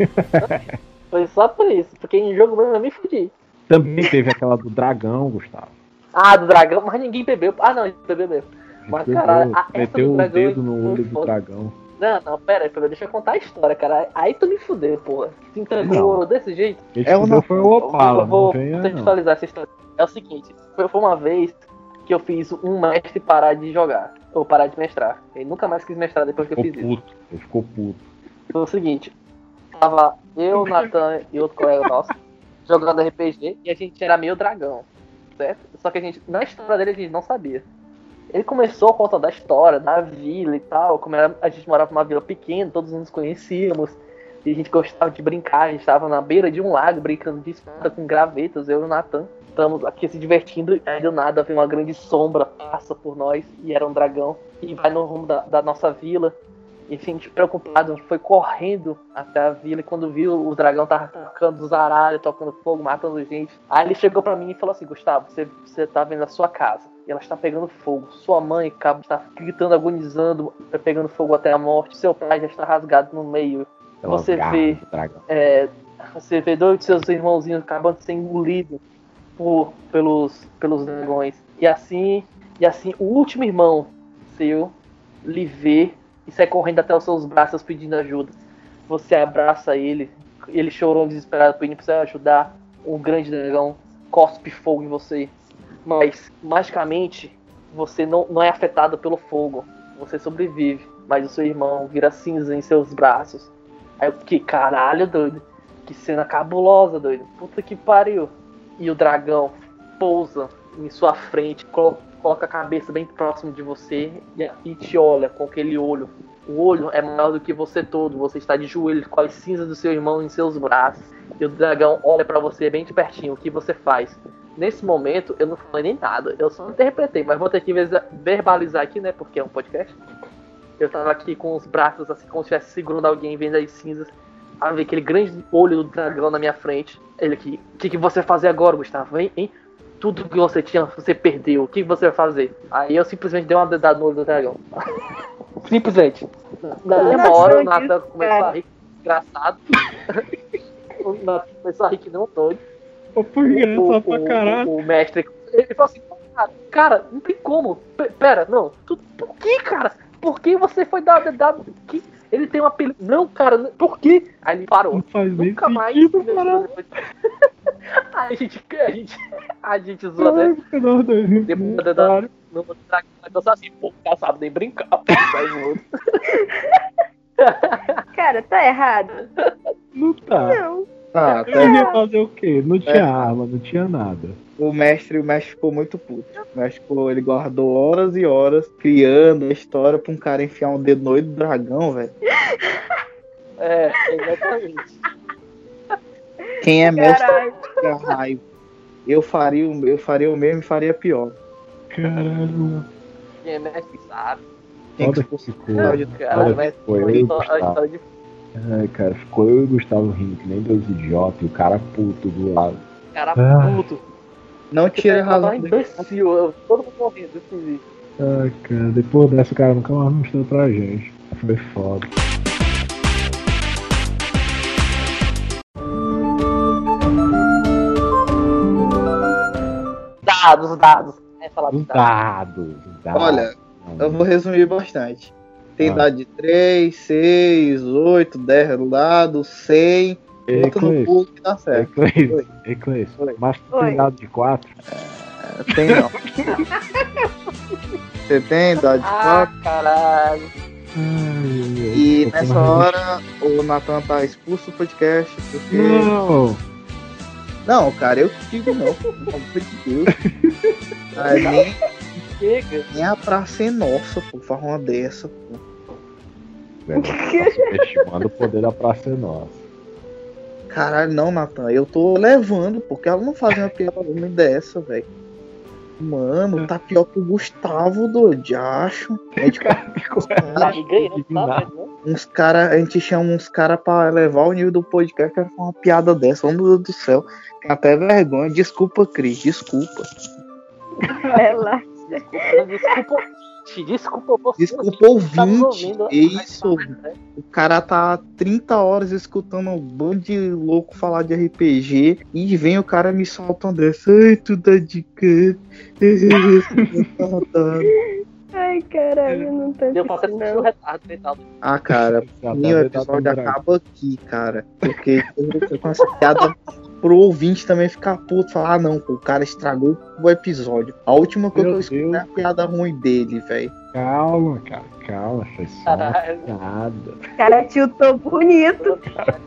(laughs) Foi só por isso, porque em jogo mesmo eu me fudi. Também teve aquela do dragão, Gustavo. Ah, do dragão, mas ninguém bebeu. Ah, não, bebeu mesmo. Mas, caralho, a- meteu o dedo no olho do dragão. Não, não, pera aí, pera, deixa eu contar a história, cara. Aí tu me fudeu, porra. Se entregou Não. desse jeito. Ele É o fudeu foi o Opala, eu vou não não. contextualizar essa história. É o seguinte, foi, foi uma vez que eu fiz um mestre parar de jogar. Ou parar de mestrar. Ele nunca mais quis mestrar depois que eu Ficou fiz isso. puto. Ele ficou puto. Foi o seguinte, tava eu, (laughs) Natan e outro colega nosso jogando RPG e a gente era meio dragão, certo? Só que a gente, na história dele, a gente não sabia. Ele começou a contar da história, da vila e tal, como era, a gente morava numa vila pequena, todos nos conhecíamos, e a gente gostava de brincar, a gente estava na beira de um lago brincando de espada com gravetos, eu e o Natan. Estamos aqui se divertindo, e do nada vem uma grande sombra, passa por nós, e era um dragão, e vai no rumo da, da nossa vila. E a gente, preocupado, foi correndo até a vila, e quando viu, o dragão tava tocando os aralhos, tocando fogo, matando gente. Aí ele chegou pra mim e falou assim, Gustavo, você, você tá vendo a sua casa, ela está pegando fogo. Sua mãe acaba, está gritando, agonizando, pegando fogo até a morte. Seu pai já está rasgado no meio. Pelas Você vê. dragão. É, você vê dois de seus irmãozinhos acabando de ser engolidos por, pelos, pelos dragões. E assim, e assim, o último irmão seu lhe vê e sai correndo até os seus braços pedindo ajuda. Você abraça ele, ele chorou desesperado pedindo pra você ajudar. O grande dragão cospe fogo em você. Mas, magicamente, você não, não é afetado pelo fogo. Você sobrevive. Mas o seu irmão vira cinza em seus braços. Aí eu fiquei, caralho, doido. Que cena cabulosa, doido. Puta que pariu. E o dragão pousa em sua frente, colo- coloca a cabeça bem próximo de você e, te olha com aquele olho. O olho é maior do que você todo. Você está de joelhos com as cinzas do seu irmão em seus braços. E o dragão olha pra você bem de pertinho. O que você faz? Nesse momento, eu não falei nem nada. Eu só interpretei, mas vou ter que verbalizar aqui, né? Porque é um podcast. Eu tava aqui com os braços assim, como se estivesse segurando alguém vendo as cinzas. Aí ver aquele grande olho do dragão na minha frente. Ele aqui, o que, que você vai fazer agora, Gustavo? Hein, hein? Tudo que você tinha, você perdeu. O que que você vai fazer? Aí eu simplesmente dei uma dedada no olho do dragão. (laughs) simplesmente. Na mesma hora o Nathan começou a rir, engraçado. (laughs) o Nathan começou a rir que não doido. Engraçado pra caralho. O, o mestre, ele falou assim, cara, cara, não tem como. P- Pera, não. Tu, por que, cara? Por que você foi dar dar que Ele tem uma apelido. Não, cara, não- por quê? Aí ele parou. Não faz nem Nunca mais. sentido. (laughs) Aí a gente, a gente, a gente zoa, né? Não, não, Depois da, não. da, no dragão, então assim, pô, o cara sabe nem brincar. pô, (laughs) Vai zoando. Cara, tá errado. Não tá. Não. Tá, tá. Eu ia fazer o quê? Não tinha arma, não tinha nada. O mestre, o mestre ficou muito puto. O mestre ficou, ele guardou horas e horas criando a história pra um cara enfiar um dedo no dragão, velho. É, exatamente. Quem é mestre fica raiva. Eu faria, o- eu faria o mesmo e faria pior. Caralho. Quem é mestre sabe. Quem Foda que. Olha, Cara, foi eu Ai, cara, ficou eu e o Gustavo rindo que nem dois idiotas e o cara puto do lado. cara Ah. puto. Não tira a razão. Imbecil, eu- todo mundo morrendo, eu. Ai, cara, depois dessa o cara nunca mais mostrou pra gente. Foi foda. Dados, dados. É falar dados. dados, os dados. Olha, eu vou resumir bastante. Tem Ah. dado de 3, 6, 8, 10 do lado, 100. Ei, Bota no pulo que dá certo. Cleis, Oi. ei, Cleis, Oi. mas tu tem dado de 4? Tem não. (laughs) Você tem dado de Ah, 4. caralho. E nessa hora o Nathan tá expulso do podcast. Porque... Não! Não, cara, eu que digo não. Pelo amor de Deus. (laughs) Aí, nem chega. Nem a praça é nossa, pô, faz uma dessa, pô. (laughs) Tá subestimando o poder da Praça é Nossa. Caralho, não, Natan, eu tô levando, porque ela não faz uma piada dessa, velho. Mano, tá pior que o Gustavo do Jacho. É velho? uns cara, a gente chama uns caras pra elevar o nível do podcast, que uma piada dessa, oh meu Deus do céu. Tem até vergonha. Desculpa, Cris, desculpa. Ela. Desculpa, te desculpa você. Desculpa, que tá ouvinte. ouvindo. Isso. O cara tá 30 horas escutando um bando de louco falar de RPG e vem o cara me solta uma dessa. Ai, tu dá de canto. (laughs) Ai, caralho, não tô Deu assistir o não. retardo. Ah, cara, Tá, o tá, tá, episódio tá, tá. acaba aqui, cara. Porque eu com essa piada pro ouvinte também ficar puto. Falar, ah, não, pô, o cara estragou o episódio. A última coisa Meu que eu escutei Deus. é a piada ruim dele, velho. Calma, cara, calma, foi só uma Caralho. piada. O cara tiltou bonito.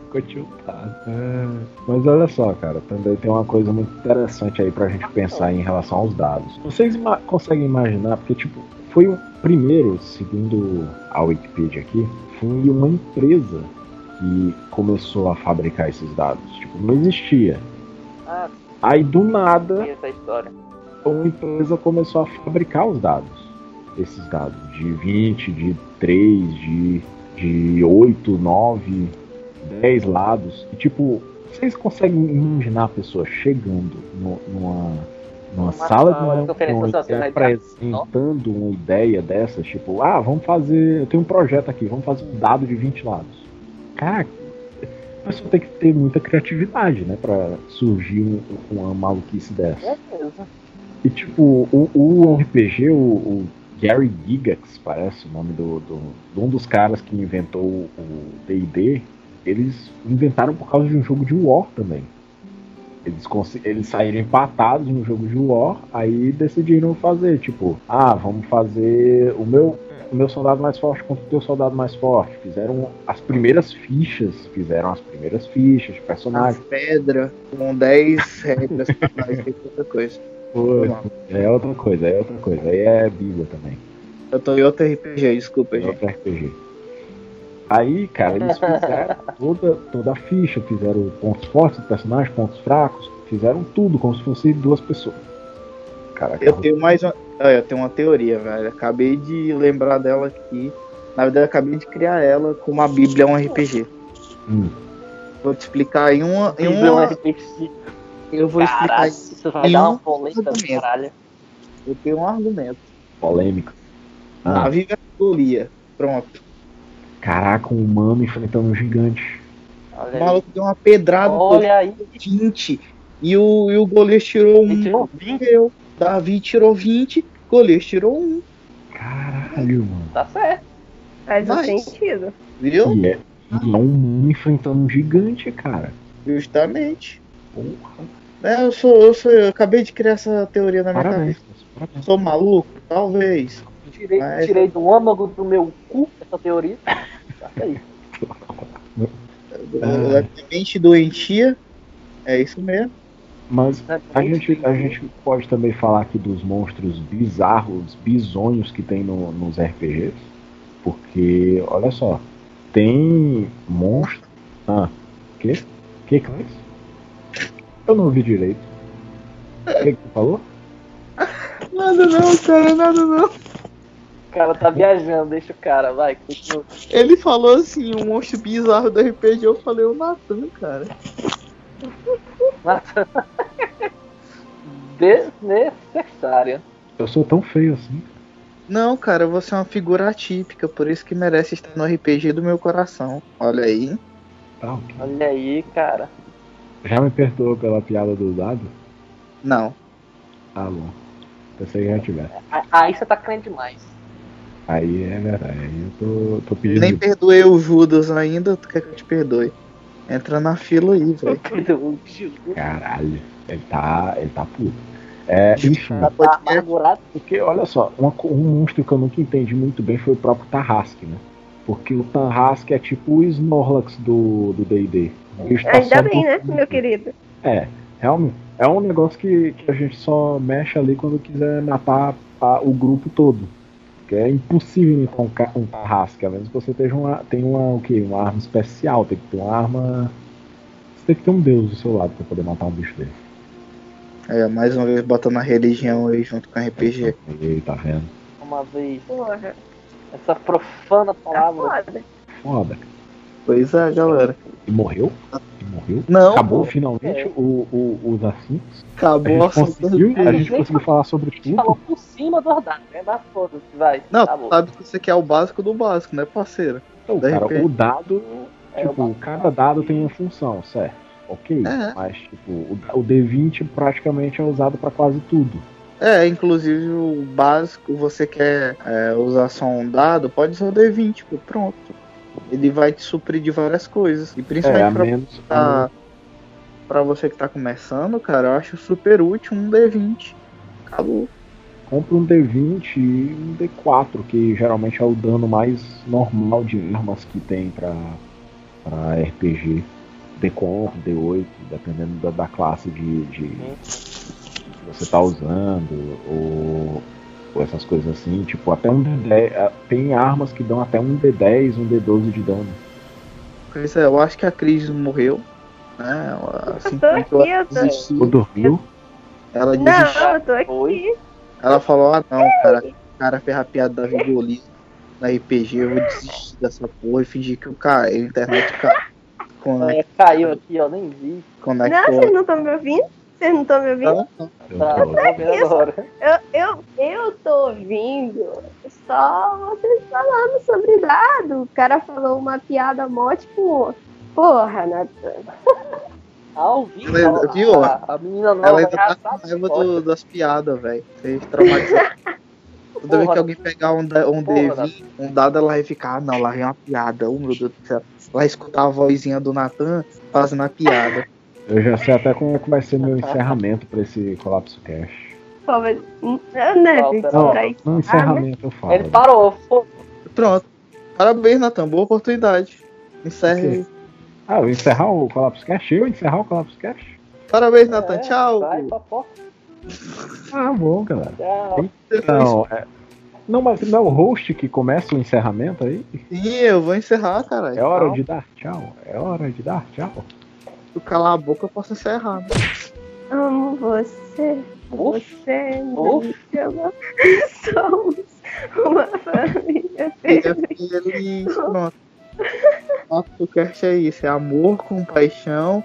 Ficou tiltado. É, Mas olha só, cara, também tem uma coisa muito interessante aí pra gente pensar em relação aos dados. Vocês ima- conseguem imaginar, porque, tipo, foi o primeiro, segundo a Wikipedia aqui, foi uma empresa que começou a fabricar esses dados. Tipo, não existia. Ah, Aí do nada, essa história. uma empresa começou a fabricar os dados. Esses dados de 20, de 3, de, de 8, 9, 10 lados. E tipo, vocês conseguem imaginar a pessoa chegando no- numa, numa Uma sala de sala de reunião apresentando uma ideia dessas, tipo, ah, vamos fazer. Eu tenho um projeto aqui, vamos fazer um dado de 20 lados. Cara, a pessoa tem que ter muita criatividade, né? Pra surgir um- uma maluquice dessa. É mesmo. E tipo, o, o RPG, o, o Gary Gigax, parece o nome do, do, de um dos caras que inventou o D&D, eles inventaram por causa de um jogo de War também. Eles, eles saíram empatados no jogo de War, aí decidiram fazer, tipo, ah, vamos fazer o meu, o meu soldado mais forte contra o teu soldado mais forte. Fizeram as primeiras fichas, fizeram as primeiras fichas de As personagens. pedras com 10 regras tem outra coisa. É outra coisa, é outra coisa. Aí é Bíblia também. Eu tô em outro RPG, desculpa, É gente. outro RPG. Aí, cara, eles (laughs) fizeram toda, toda a ficha, fizeram pontos fortes do personagem, pontos fracos, fizeram tudo como se fossem duas pessoas. Caraca, Eu tenho mais uma. ah, Eu tenho uma teoria, velho. Acabei de lembrar dela aqui. Na verdade, eu acabei de criar ela como a Bíblia é um RPG. Hum. Vou te explicar em uma. Em Bíblia uma RPG. eu vou explicar Caralho, isso. vai em dar um uma polêmica do caralho. Eu tenho um argumento. polêmico. A Ah, Viva Golia. Pronto. Caraca, um humano enfrentando um gigante. Olha O aí. maluco deu uma pedrada Olha aí, 20. E o, e o goleiro tirou ele um. tirou 20, Eu. Davi tirou 20. Goleiro tirou um. Caralho, mano. tá certo. Faz um Mas- sentido. Viu? E é, e é um humano enfrentando um gigante, cara. Justamente. Porra, É, eu sou, eu sou. Eu acabei de criar essa teoria na minha parabéns. cabeça. parabéns. Sou maluco? Talvez. Tirei, Mas- tirei do âmago do meu cu essa teoria. Tá aí. Ah. Levemente doentia. É isso mesmo. Mas Né? A gente, a gente pode também falar aqui dos monstros bizarros, bizonhos que tem no- nos RPGs. Porque, olha só, tem monstro. Ah, que? Que, Cleis? Eu não ouvi direito. O que, que tu falou? Nada não, cara, nada não. O cara tá viajando, deixa o cara, vai, continua. Ele falou assim, um monstro bizarro do RPG, eu falei o Natan, cara. Desnecessária. Eu sou tão feio assim. Não, cara, você é uma figura atípica, por isso que merece estar no RPG do meu coração. Olha aí. Tá, ok. Olha aí, cara. Já me perdoou pela piada do dado? Não. Tá bom. Pensei que já tivesse. Aí você tá crendo demais. Aí é verdade. Aí eu tô, tô pedindo. Nem perdoei o Judas ainda, tu quer que eu te perdoe? Entra na fila aí, velho. (laughs) Caralho. Ele tá. Ele tá puto. É, enfim. Tá, tá amargurado. Porque, olha só, uma um monstro que eu nunca entendi muito bem foi o próprio Tarrasque, né? Porque o Tarrasque é tipo o Snorlax do do D&D. Tá Ainda só bem, né, dormindo. meu querido? É, realmente. É um negócio que, que a gente só mexe ali quando quiser matar a- o grupo todo. Que é impossível matar um, um Tarrasque, a menos que você tenha uma, tenha uma, o quê? uma arma especial, tem que ter uma arma. Você tem que ter um deus do seu lado pra poder matar um bicho desse. É, mais uma vez botando a religião aí junto com a RPG. Aí, tá vendo? Uma vez. Porra, Essa profana tá palavra. foda. Foda. cara. Pois é, galera. E morreu? Morreu? Não, Acabou finalmente É. o, o, os assuntos. Acabou gente a assunto conseguiu, do a gente conseguiu falar sobre A gente falou tudo. por cima do dados, né? Mas foda-se, vai. Não, bom. sabe que você quer o básico do básico, né, parceiro? Então, cara, o dado, É, tipo, o cada dado tem uma função, certo? Ok. É. Mas, tipo, o, o D20 praticamente é usado pra quase tudo. É, inclusive o básico, você quer é, usar só um dado, pode usar o D20, pô, pronto. Ele vai te suprir de várias coisas. E É, principalmente pra, menos. tá, pra você que tá começando, cara, eu acho super útil um D20. Acabou. compra um D20 e um D4, que geralmente é o dano mais normal de armas que tem pra, pra RPG. D4, D8, dependendo da, da classe de, de que você tá usando, ou, ou essas coisas assim. Tipo, até um D10. eh, Tem armas que dão até um D10, um D12 de dano. Pois é, eu acho que a Cris morreu. Né? Ela, Eu tô aqui, ela eu tô desistiu. Dormiu. Ela desistiu. Não, eu tô aqui. Ela falou, ah não, cara, o cara fez a piada da Vigolisa na RPG, eu vou desistir dessa porra e fingir que o cara, a internet caiu. É, caiu aqui, ó, nem vi. Não, Conectou. vocês não estão me ouvindo? Vocês não estão me ouvindo? Não, não. Eu Tá, tô- vendo agora. Eu, eu, eu tô ouvindo só vocês falando sobre dado. O cara falou uma piada mó, tipo, porra, Natan. Ao vivo. Ela- viu? A, a menina nova Ela ainda tá com raiva que do- das piadas, velho. Vocês traumatizaram. (laughs) Toda vez que alguém pegar um, um, Porra, D20, um dado, ela vai ficar, ah, não, lá vem uma piada. Oh, meu Deus do céu. Vai escutar a vozinha do Natan fazendo a piada. Eu já sei até como é que vai ser meu encerramento pra esse Colapso Cash. Pô, mas. Né, Não, Victor, não, aí. No encerramento eu falo. Ele parou. Pô, Pronto. Parabéns, Natan. Boa oportunidade. Encerre. Ah, eu encerrar o Colapso Cash? Eu encerrar o Colapso Cash? Parabéns, Natan. é, Tchau. Vai. Ah, bom, galera. Tchau. Não, é... Não, mas não é o host que começa o encerramento aí? Sim, eu vou encerrar, cara. É hora de dar tchau. É hora de dar tchau. Tu calar a boca, eu posso encerrar. Né? Amo você. Uf. Você Uf. me chama. Somos uma família Filha feliz. feliz. Pronto. Nosso cast é isso. É amor, compaixão.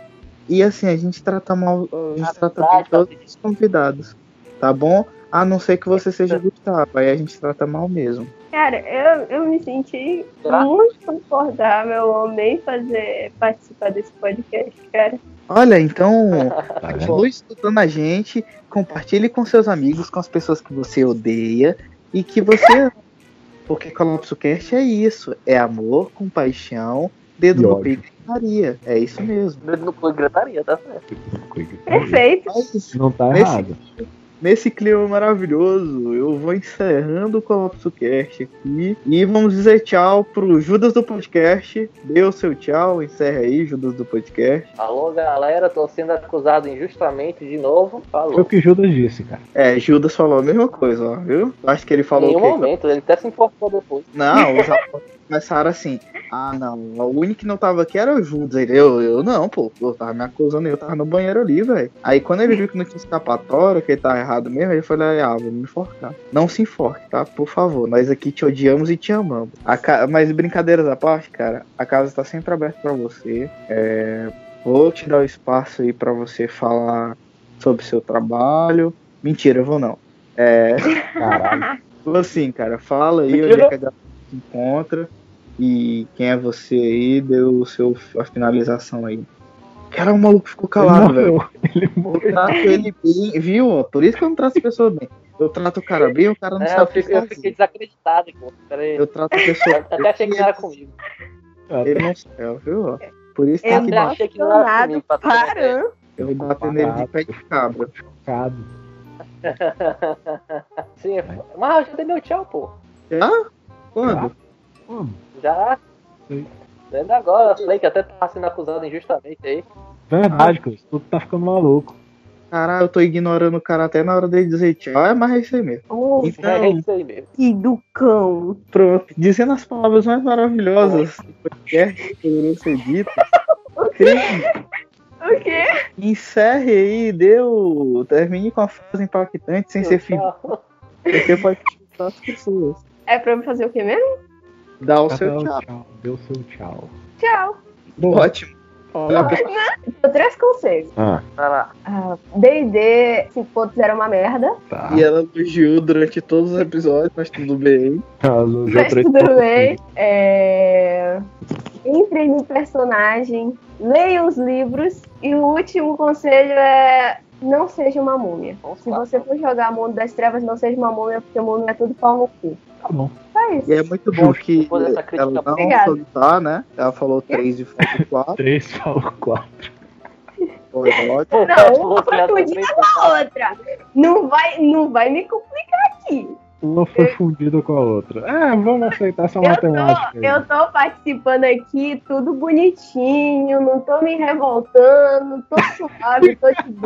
E assim, a gente trata mal. A gente trata todos os convidados. Tá bom? A não ser que você seja Gustavo. Aí a gente trata mal mesmo. Cara, eu, eu me senti muito confortável. Eu amei fazer, participar desse podcast, cara. Olha, então. (laughs) Tá? Continue escutando a gente. Compartilhe com seus amigos, com as pessoas que você odeia. E que você. (laughs) ama. Porque Colapso Cast é isso. É amor, compaixão, dedo E no ódio. peito e gritaria. É isso mesmo. Dedo no cu e gritaria, tá certo. Perfeito. Mas, Não tá Nesse- errado. Nesse clima maravilhoso, eu vou encerrando o Colapso Cast aqui. E vamos dizer tchau pro Judas do podcast. Dê o seu tchau, encerra aí, Judas do podcast. Alô, galera, tô sendo acusado injustamente de novo. Foi o Falou. que Judas disse, cara. É, Judas falou a mesma coisa, ó, viu? Eu Acho que ele Em falou nenhum o quê? momento, ele até se informou depois. Não, os (laughs) apóstolos começaram assim. Ah, não, o único que não tava aqui era o Judas. Eu, eu não, pô, eu tava me acusando, eu tava no banheiro ali, velho. Aí quando ele viu que não tinha escapatória, que ele tava errado mesmo, ele falou, ah, vou me enforcar. Não se enforque, tá? Por favor, nós aqui te odiamos e te amamos. Ca- Mas brincadeiras à parte, cara, a casa tá sempre aberta pra você. É, Vou te dar o espaço aí pra você falar sobre seu trabalho. Mentira, eu vou não. É. Caralho. (laughs) Falou assim, cara, fala aí onde é que a galera encontra e quem é você aí, deu o seu, a finalização aí. Cara, o maluco ficou calado, ele velho. morreu. Ele Eu morreu. trato ele bem, viu? ó? Por isso que eu não trato as pessoas bem. Eu trato o cara bem, o cara não É, eu, sabe o que fico- eu fiquei desacreditado, pô. Pera aí. Eu trato a pessoa. Eu (laughs) até achei que não era comigo. Ele não sabe, viu? Por isso que Eu que achei que não era comigo, pra. Eu vou bater nele de pé de cabra. Chocado. (laughs) Sim, mas eu já dei meu tchau, pô. Já? Quando? Pô, Já. Sim. Desde agora, eu falei que até tava sendo acusado injustamente aí. Verdade, Cris. Tu tá ficando maluco. Caralho, eu tô ignorando o cara até na hora dele dizer tchau. É, mas é isso aí mesmo. Oh, Então, É isso aí mesmo. que do cão. pronto. Dizendo as palavras mais maravilhosas que podcast poderiam ser ditas. (laughs) Cris, O quê? Encerre aí, deu. Termine com a frase impactante sem ser fim. Tchau. Porque pode chutar as pessoas. É pra eu fazer o quê mesmo? Dá o seu tchau. tchau. Dê o seu tchau. Tchau. Ótimo. Olha, Dou três conselhos. Ah, Vai lá. Ah, D&D 5.0 é uma merda. tá. E ela elogiou durante todos os episódios, mas tudo bem. (laughs) Já Mas tudo bem. É... Entre no personagem, leia os livros. E o último conselho é não seja uma múmia. Se você for jogar Mundo das Trevas, não seja uma múmia, porque o mundo é tudo pau no cu. Tá bom. Só isso. E é muito bom que dessa crítica, ela não obrigada. soltar, né? Ela falou 3 e falou 4. Três falou quatro. Foi ótimo. Pô, Não, Pet uma que também com a outra. Não vai, não vai me complicar aqui. Uma foi fundida com a outra. É, vamos aceitar essa Eu matemática. tô, eu tô participando aqui, tudo bonitinho, não tô me revoltando, tô suave, tô de me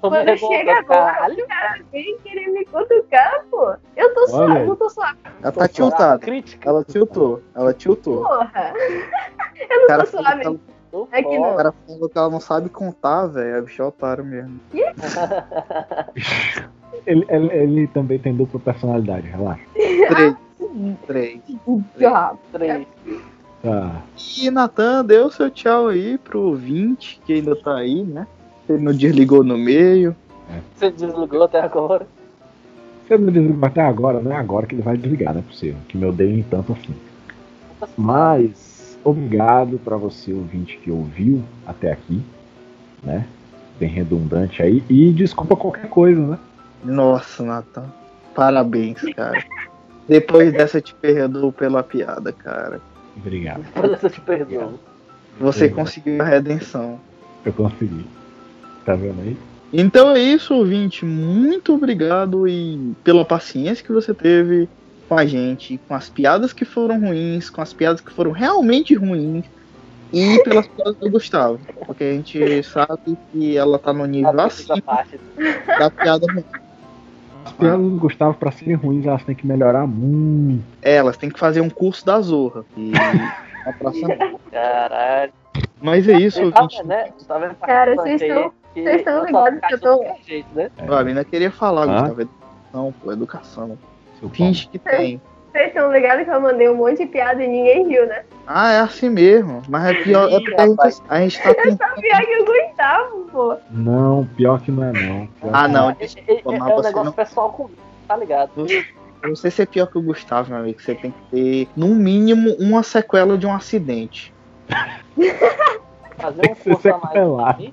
Quando chega agora, o cara vem querer me cutucar, pô. Eu tô Olha suave, aí. não tô suave, Ela tá tiltada. Crítica. Ela tiltou. Ela tiltou. porra. (laughs) Eu não cara tô suave. ela, Tô É que o não. cara falou que ela não sabe contar, velho. É bicho otário mesmo. (laughs) Ele, ele, ele também tem dupla personalidade, relaxa. 3. 3. Já. Três. Tá. E Natan, dê o seu tchau aí pro ouvinte que ainda tá aí, né? Ele não desligou no meio. Você desligou até agora. Se ele não desligou até agora, não é agora que ele vai desligar, não é possível. Que me odeiem tanto assim. Mas, obrigado pra você, ouvinte, que ouviu até aqui, né? Bem redundante aí. E desculpa qualquer coisa, né? Nossa, Natan. Parabéns, cara. Depois dessa eu te perdoo pela piada, cara. Obrigado. Depois dessa eu te perdoo. Você Sim. conseguiu a redenção. Eu consegui. Tá vendo aí? Então é isso, ouvinte. Muito obrigado e pela paciência que você teve com a gente, com as piadas que foram ruins, com as piadas que foram realmente ruins e (laughs) pelas piadas do Gustavo, porque a gente sabe que ela tá no nível A acima segunda parte. da piada ruim. As piadas do Gustavo, pra serem ruins, elas têm que melhorar muito. É, Elas têm que fazer um curso da Zorra. E a próxima. Caralho. Mas é isso, tá ouvinte. vendo, né? Tá vendo Cara, vocês estão- vocês estão ligados que eu tô- jeito, né? A menina queria falar, Ah? Gustavo. Educação, pô, educação. Seu Finge que tem. Vocês estão ligados que eu mandei um monte de piada e ninguém riu, né? Ah, é assim mesmo. Mas é pior. É Ih, porque a gente, a gente tá tentando. Sabia que eu gostava, pô. Não, pior que não é não. Pior Ah, não. É, é, desculpa, é, mas é um negócio não- pessoal comigo, tá ligado? Eu não sei se é pior que o Gustavo, meu amigo. Você tem que ter, no mínimo, uma sequela de um acidente. Fazer um que ser curso a mais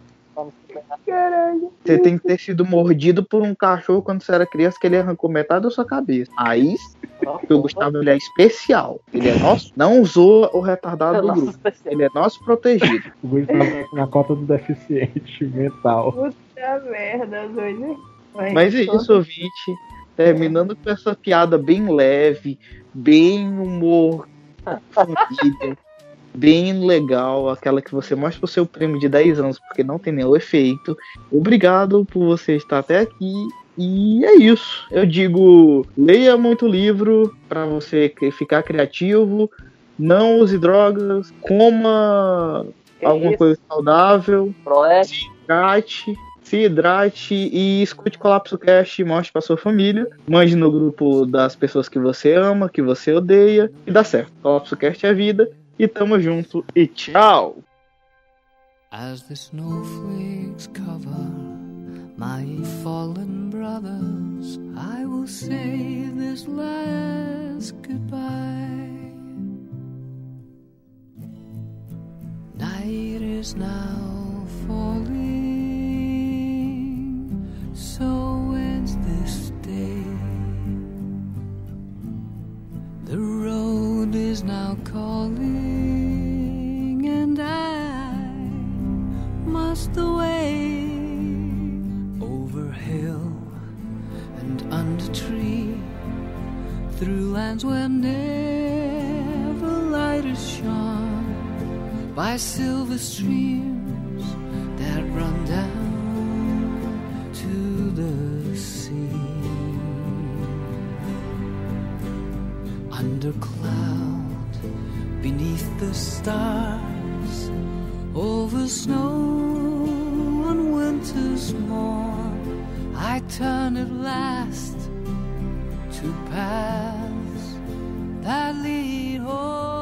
Caralho. Você tem que ter sido mordido por um cachorro quando você era criança, que ele arrancou metade da sua cabeça. Aí, porque o Gustavo ele é especial. Ele é nosso. Não usou o retardado do Nossa, grupo. especial. Ele é nosso protegido. O Gustavo tá na cota do deficiente mental. Puta merda, doido. Mas é isso, ouvinte. Terminando com essa piada bem leve, bem humor (laughs) família, bem legal, aquela que você mostra pro seu prêmio de 10 anos, porque não tem nenhum efeito. Obrigado por você estar até aqui. E é isso. Eu digo, leia muito livro para você ficar criativo. Não use drogas, coma Que alguma isso? coisa saudável Proeste, hidrate, se hidrate e escute Colapso Cast e mostre pra sua família. Mande no grupo das pessoas que você ama, que você odeia e dá certo. Colapso Cast é vida e tamo junto e tchau! As the snowflakes cover my fallen brothers, I will say this last goodbye. Night is now falling, so ends this The road is now calling, and I must away over hill and under tree, through lands where never light is shone, by silver streams that run down to the under cloud, beneath the stars, over snow on winter's morn, I turn at last to paths that lead home.